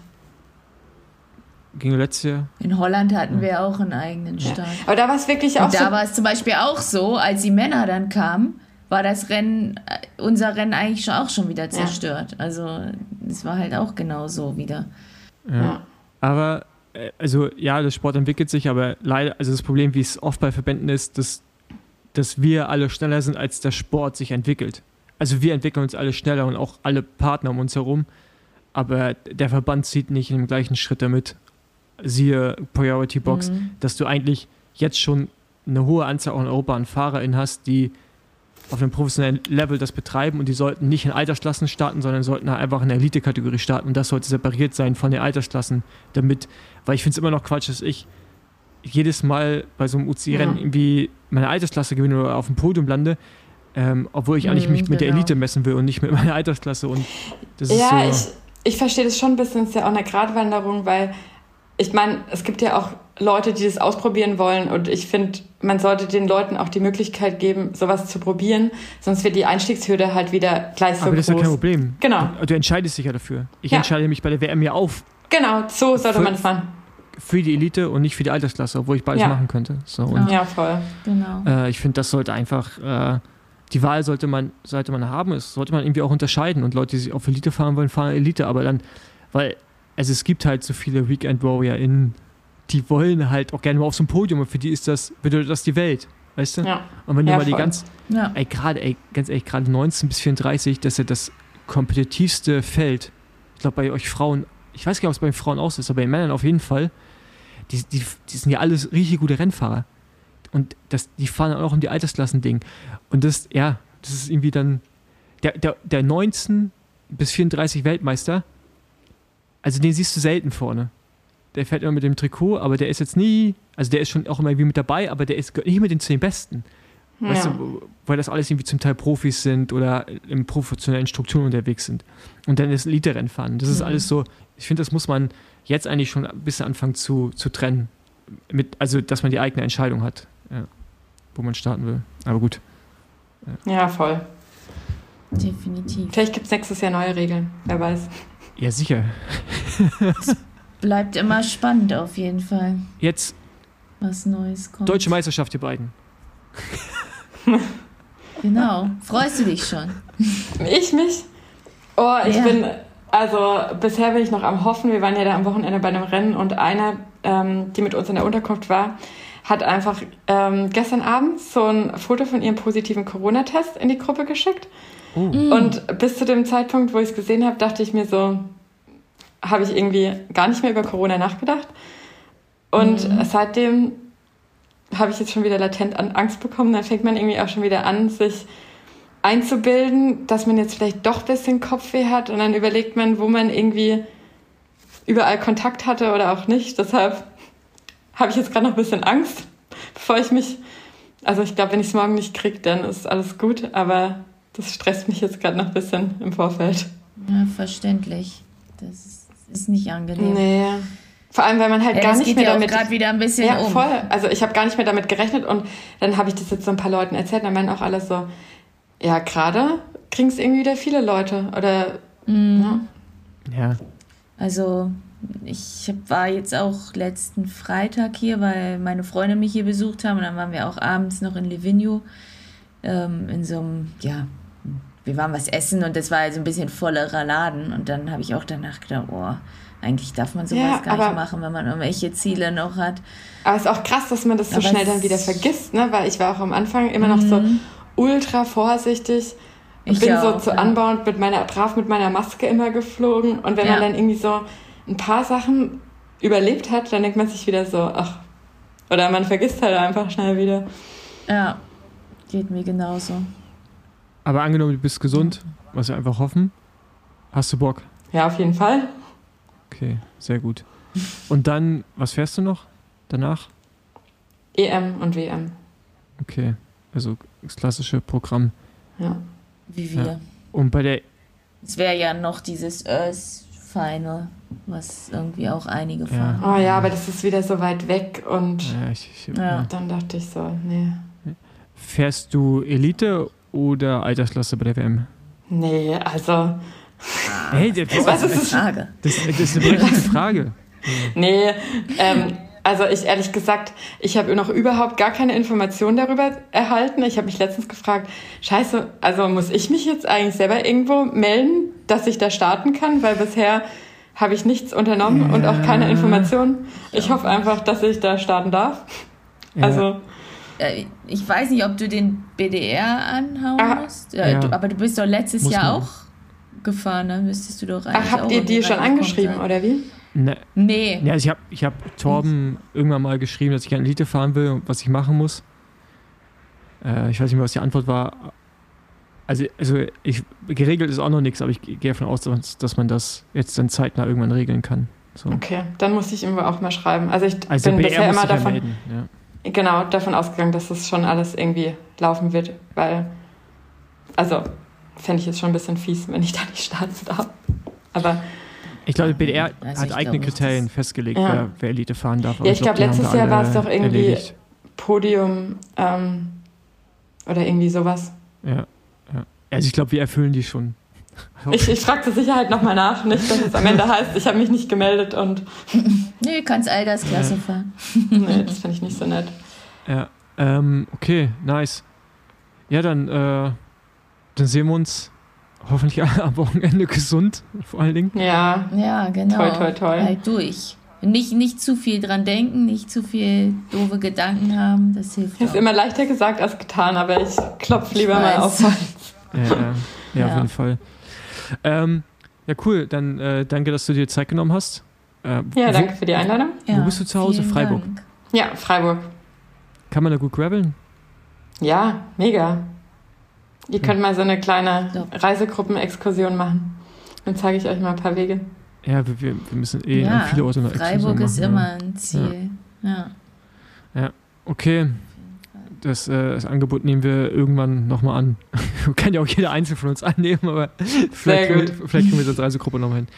Ging letztes Jahr. In Holland hatten ja. wir auch einen eigenen Start. Ja. Aber da war es wirklich auch und so. Da war es zum Beispiel auch so, als die Männer dann kamen, war das Rennen, äh, unser Rennen eigentlich schon, auch schon wieder zerstört. Ja. Also es war halt auch genau so wieder. Ja. Aber äh, also ja, der Sport entwickelt sich, aber leider, also das Problem, wie es oft bei Verbänden ist, dass, dass wir alle schneller sind, als der Sport sich entwickelt. Also wir entwickeln uns alle schneller und auch alle Partner um uns herum, aber der Verband zieht nicht in dem gleichen Schritt damit. Siehe Priority Box, mhm. dass du eigentlich jetzt schon eine hohe Anzahl auch in Europa an FahrerInnen hast, die auf einem professionellen Level das betreiben und die sollten nicht in Altersklassen starten, sondern sollten einfach in der Elite-Kategorie starten und das sollte separiert sein von den Altersklassen, damit, weil ich finde es immer noch Quatsch, dass ich jedes Mal bei so einem UCI-Rennen ja. irgendwie meine Altersklasse gewinne oder auf dem Podium lande, ähm, obwohl ich eigentlich mhm, mich mit genau. der Elite messen will und nicht mit meiner Altersklasse und das ja, ist so. ich, ich verstehe das schon ein bisschen, es ist ja auch eine Gratwanderung, weil ich meine, es gibt ja auch Leute, die das ausprobieren wollen. Und ich finde, man sollte den Leuten auch die Möglichkeit geben, sowas zu probieren. Sonst wird die Einstiegshürde halt wieder gleich so Aber das groß. ist ja kein Problem. Genau. Du, du entscheidest dich ja dafür. Ich ja. entscheide mich bei der WM ja auf. Genau, so sollte man es machen. Für die Elite und nicht für die Altersklasse, obwohl ich beides ja. machen könnte. So, und, ja, voll. Genau. Äh, ich finde, das sollte einfach, äh, die Wahl sollte man, sollte man haben. Es sollte man irgendwie auch unterscheiden. Und Leute, die sich auf Elite fahren wollen, fahren Elite. Aber dann, weil also es gibt halt so viele Weekend Warrior in die wollen halt auch gerne mal auf so ein Podium und für die ist das, bedeutet das die Welt. Weißt du? Ja. Und wenn du ja, mal die ganz, ja. ey, gerade, ey, ganz ehrlich, gerade 19 bis 34, das ist ja das kompetitivste Feld. Ich glaube, bei euch Frauen, ich weiß gar nicht, ob es bei den Frauen aus ist, aber bei den Männern auf jeden Fall, die, die, die sind ja alles richtig gute Rennfahrer. Und das, die fahren auch um die Altersklassen-Ding. Und das, ja, das ist irgendwie dann, der, der, der 19 bis 34 Weltmeister, also den siehst du selten vorne der fährt immer mit dem Trikot, aber der ist jetzt nie, also der ist schon auch immer irgendwie mit dabei, aber der ist nicht mit den zehn Besten. Ja. Weißt du, weil das alles irgendwie zum Teil Profis sind oder in professionellen Strukturen unterwegs sind. Und dann ist Elite-Rennfahren. Das ist mhm. alles so, ich finde, das muss man jetzt eigentlich schon ein bisschen anfangen zu, zu trennen. Mit, also, dass man die eigene Entscheidung hat, ja, wo man starten will. Aber gut. Ja, ja voll. Definitiv. Vielleicht gibt es nächstes Jahr neue Regeln, wer weiß. Ja, sicher. Bleibt immer spannend auf jeden Fall. Jetzt. Was Neues kommt. Deutsche Meisterschaft, ihr beiden. genau. Freust du dich schon? Ich mich? Oh, ich ja. bin. Also bisher bin ich noch am Hoffen. Wir waren ja da am Wochenende bei einem Rennen und eine, ähm, die mit uns in der Unterkunft war, hat einfach ähm, gestern Abend so ein Foto von ihrem positiven Corona-Test in die Gruppe geschickt. Oh. Und bis zu dem Zeitpunkt, wo ich es gesehen habe, dachte ich mir so, habe ich irgendwie gar nicht mehr über Corona nachgedacht. Und mhm. seitdem habe ich jetzt schon wieder latent Angst bekommen. Dann fängt man irgendwie auch schon wieder an, sich einzubilden, dass man jetzt vielleicht doch ein bisschen Kopfweh hat. Und dann überlegt man, wo man irgendwie überall Kontakt hatte oder auch nicht. Deshalb habe ich jetzt gerade noch ein bisschen Angst, bevor ich mich. Also ich glaube, wenn ich es morgen nicht kriege, dann ist alles gut. Aber das stresst mich jetzt gerade noch ein bisschen im Vorfeld. Ja, verständlich. Das ist ist nicht angenehm. Nee. Vor allem, weil man halt ja, gar nicht mehr ja damit. gerade wieder ein bisschen ja, um. voll. Also ich habe gar nicht mehr damit gerechnet und dann habe ich das jetzt so ein paar Leuten erzählt. Und dann meinen auch alle so, ja, gerade kriegen es irgendwie wieder viele Leute oder. Mhm. Ja. ja. Also ich war jetzt auch letzten Freitag hier, weil meine Freunde mich hier besucht haben und dann waren wir auch abends noch in Livigno ähm, in so einem, ja, wir waren was essen und das war also ein bisschen vollerer Laden. Und dann habe ich auch danach gedacht, oh, eigentlich darf man sowas Ja, gar aber- nicht machen, wenn man irgendwelche Ziele noch hat. Aber es ist auch krass, dass man das so Aber schnell dann wieder vergisst, ne? Weil ich war auch am Anfang immer noch so ultra vorsichtig. Ich bin auch, so zu ja. Unbound mit meiner, brav mit meiner Maske immer geflogen. Und wenn Ja. man dann irgendwie so ein paar Sachen überlebt hat, dann denkt man sich wieder so, ach. Oder man vergisst halt einfach schnell wieder. Ja, geht mir genauso. Aber angenommen, du bist gesund, was wir einfach hoffen, hast du Bock? Ja, auf jeden Fall. Okay, sehr gut. Und dann, was fährst du noch danach? EM und WM. Okay, also das klassische Programm. Ja. Wie wir. Und bei der, Es wäre ja noch dieses Earth Final, was irgendwie auch einige Ja. fahren. Oh ja, aber das ist wieder so weit weg und ja, ich, ich, Ja. ja. dann dachte ich so, nee. fährst du Elite oder Altersklasse bei der WM? Nee, also, Hey, das, was ist es? Frage. das, das ist eine berechtigte Frage. Nee, ähm, also ich ehrlich gesagt, ich habe noch überhaupt gar keine Informationen darüber erhalten. Ich habe mich letztens gefragt, scheiße, also muss ich mich jetzt eigentlich selber irgendwo melden, dass ich da starten kann? Weil bisher habe ich nichts unternommen und auch keine Informationen. Ich hoffe einfach, dass ich da starten darf. Ja. Also, Ich weiß nicht, ob du den BDR anhauen Ah, musst, äh, ja. du, aber du bist doch letztes Muss Jahr man. auch gefahren, dann müsstest du doch eigentlich ach, habt auch ihr die schon angeschrieben, sein. oder wie? Ne, Nee. ja, also ich habe ich hab Torben irgendwann mal geschrieben, dass ich gerne Elite fahren will und was ich machen muss. Äh, ich weiß nicht mehr, was die Antwort war. Also, also ich, geregelt ist auch noch nichts, aber ich gehe davon aus, dass, dass man das jetzt dann zeitnah irgendwann regeln kann. So. Okay, dann muss ich ihm auch mal schreiben. Also ich Also bin bisher muss immer sich ja davon, melden. Ja. Genau davon ausgegangen, dass das schon alles irgendwie laufen wird, weil, also, fände ich jetzt schon ein bisschen fies, wenn ich da nicht starten darf. Aber Ich glaube, BDR Also hat eigene glaub nicht, Kriterien dass- festgelegt, Ja. wer, wer Elite fahren darf. Ja, ich glaub, die haben letztes Jahr war es doch irgendwie- erledigt. Podium ähm, oder irgendwie sowas. Ja, ja. Also ich glaube, wir erfüllen die schon. Ich, ich frage zur Sicherheit nochmal nach, nicht, dass es am Ende heißt, ich habe mich nicht gemeldet und Nee, kannst Altersklasse fahren. nee, das finde ich nicht so nett. Ja, ähm, okay, nice. Ja, dann, äh, dann sehen wir uns hoffentlich alle am Wochenende gesund, vor allen Dingen. Ja, Ja, genau. Toi, toi, toi. Halt durch. Nicht, nicht zu viel dran denken, nicht zu viel doofe Gedanken haben, das hilft ist auch. immer leichter gesagt als getan, aber ich klopfe lieber Ich mal auf Holz. Ja, ja, ja, auf Ja. jeden Fall. Ähm, ja, cool. Dann äh, danke, dass du dir Zeit genommen hast. Äh, Ja, danke für die Einladung. wo bist du zu Hause? Freiburg? Dank. Ja, Freiburg. Kann man da gut graveln? Ja, mega. Ihr könnt mal so eine kleine. Reisegruppen-Exkursion machen. Dann zeige ich euch mal ein paar Wege. Ja, wir, wir müssen eh Ja, viele Orte noch Freiburg Exkursionen ist machen, immer ein Ziel. Ja. Ja. Okay, das, äh, das Angebot nehmen wir irgendwann nochmal an. Kann ja auch jeder Einzelne von uns annehmen, aber vielleicht, gut. wir- vielleicht kriegen wir das als Reisegruppe nochmal hin.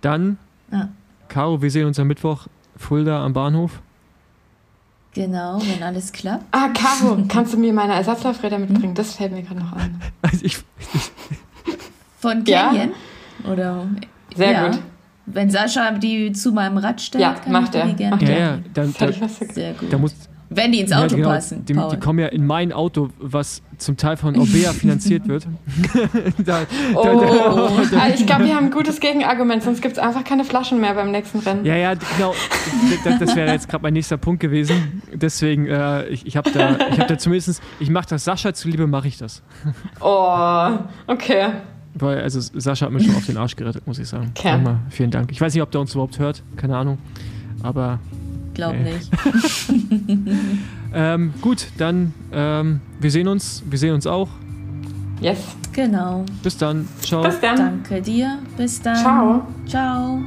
Dann, Ja. Caro, wir sehen uns am Mittwoch Fulda am Bahnhof. Genau, wenn alles klappt. Ah, Caro, kannst du mir meine Ersatzlaufräder mitbringen? Das fällt mir gerade noch ein. Also ich, Von Ja. Canyon? Oder? Sehr ja. gut. Wenn Sascha die zu meinem Rad stellt, Ja, kann macht ich er, die gerne macht ja, er. ja, dann, da. Sehr gut. da muss, Wenn die ins ja, Auto genau, passen, die, die kommen ja in mein Auto, was zum Teil von Orbea finanziert wird. da, Oh, da- ah, ich glaube, wir haben ein gutes Gegenargument, sonst gibt es einfach keine Flaschen mehr beim nächsten Rennen. Ja, ja, genau. Das, das wäre jetzt gerade mein nächster Punkt gewesen. Deswegen, äh, ich, ich habe da, ich hab da zumindest, ich mache das Sascha zuliebe, mache ich das. Oh, okay. Weil, also Sascha hat mir schon auf den Arsch gerettet, muss ich sagen. Okay. Nochmal vielen Dank. Ich weiß nicht, ob der uns überhaupt hört, keine Ahnung. Aber Glaub Nee. nicht. ähm, gut, dann ähm, wir sehen uns, wir sehen uns auch. Yes. Genau. Bis dann. Ciao. Bis dann. Danke dir. Bis dann. Ciao. Ciao.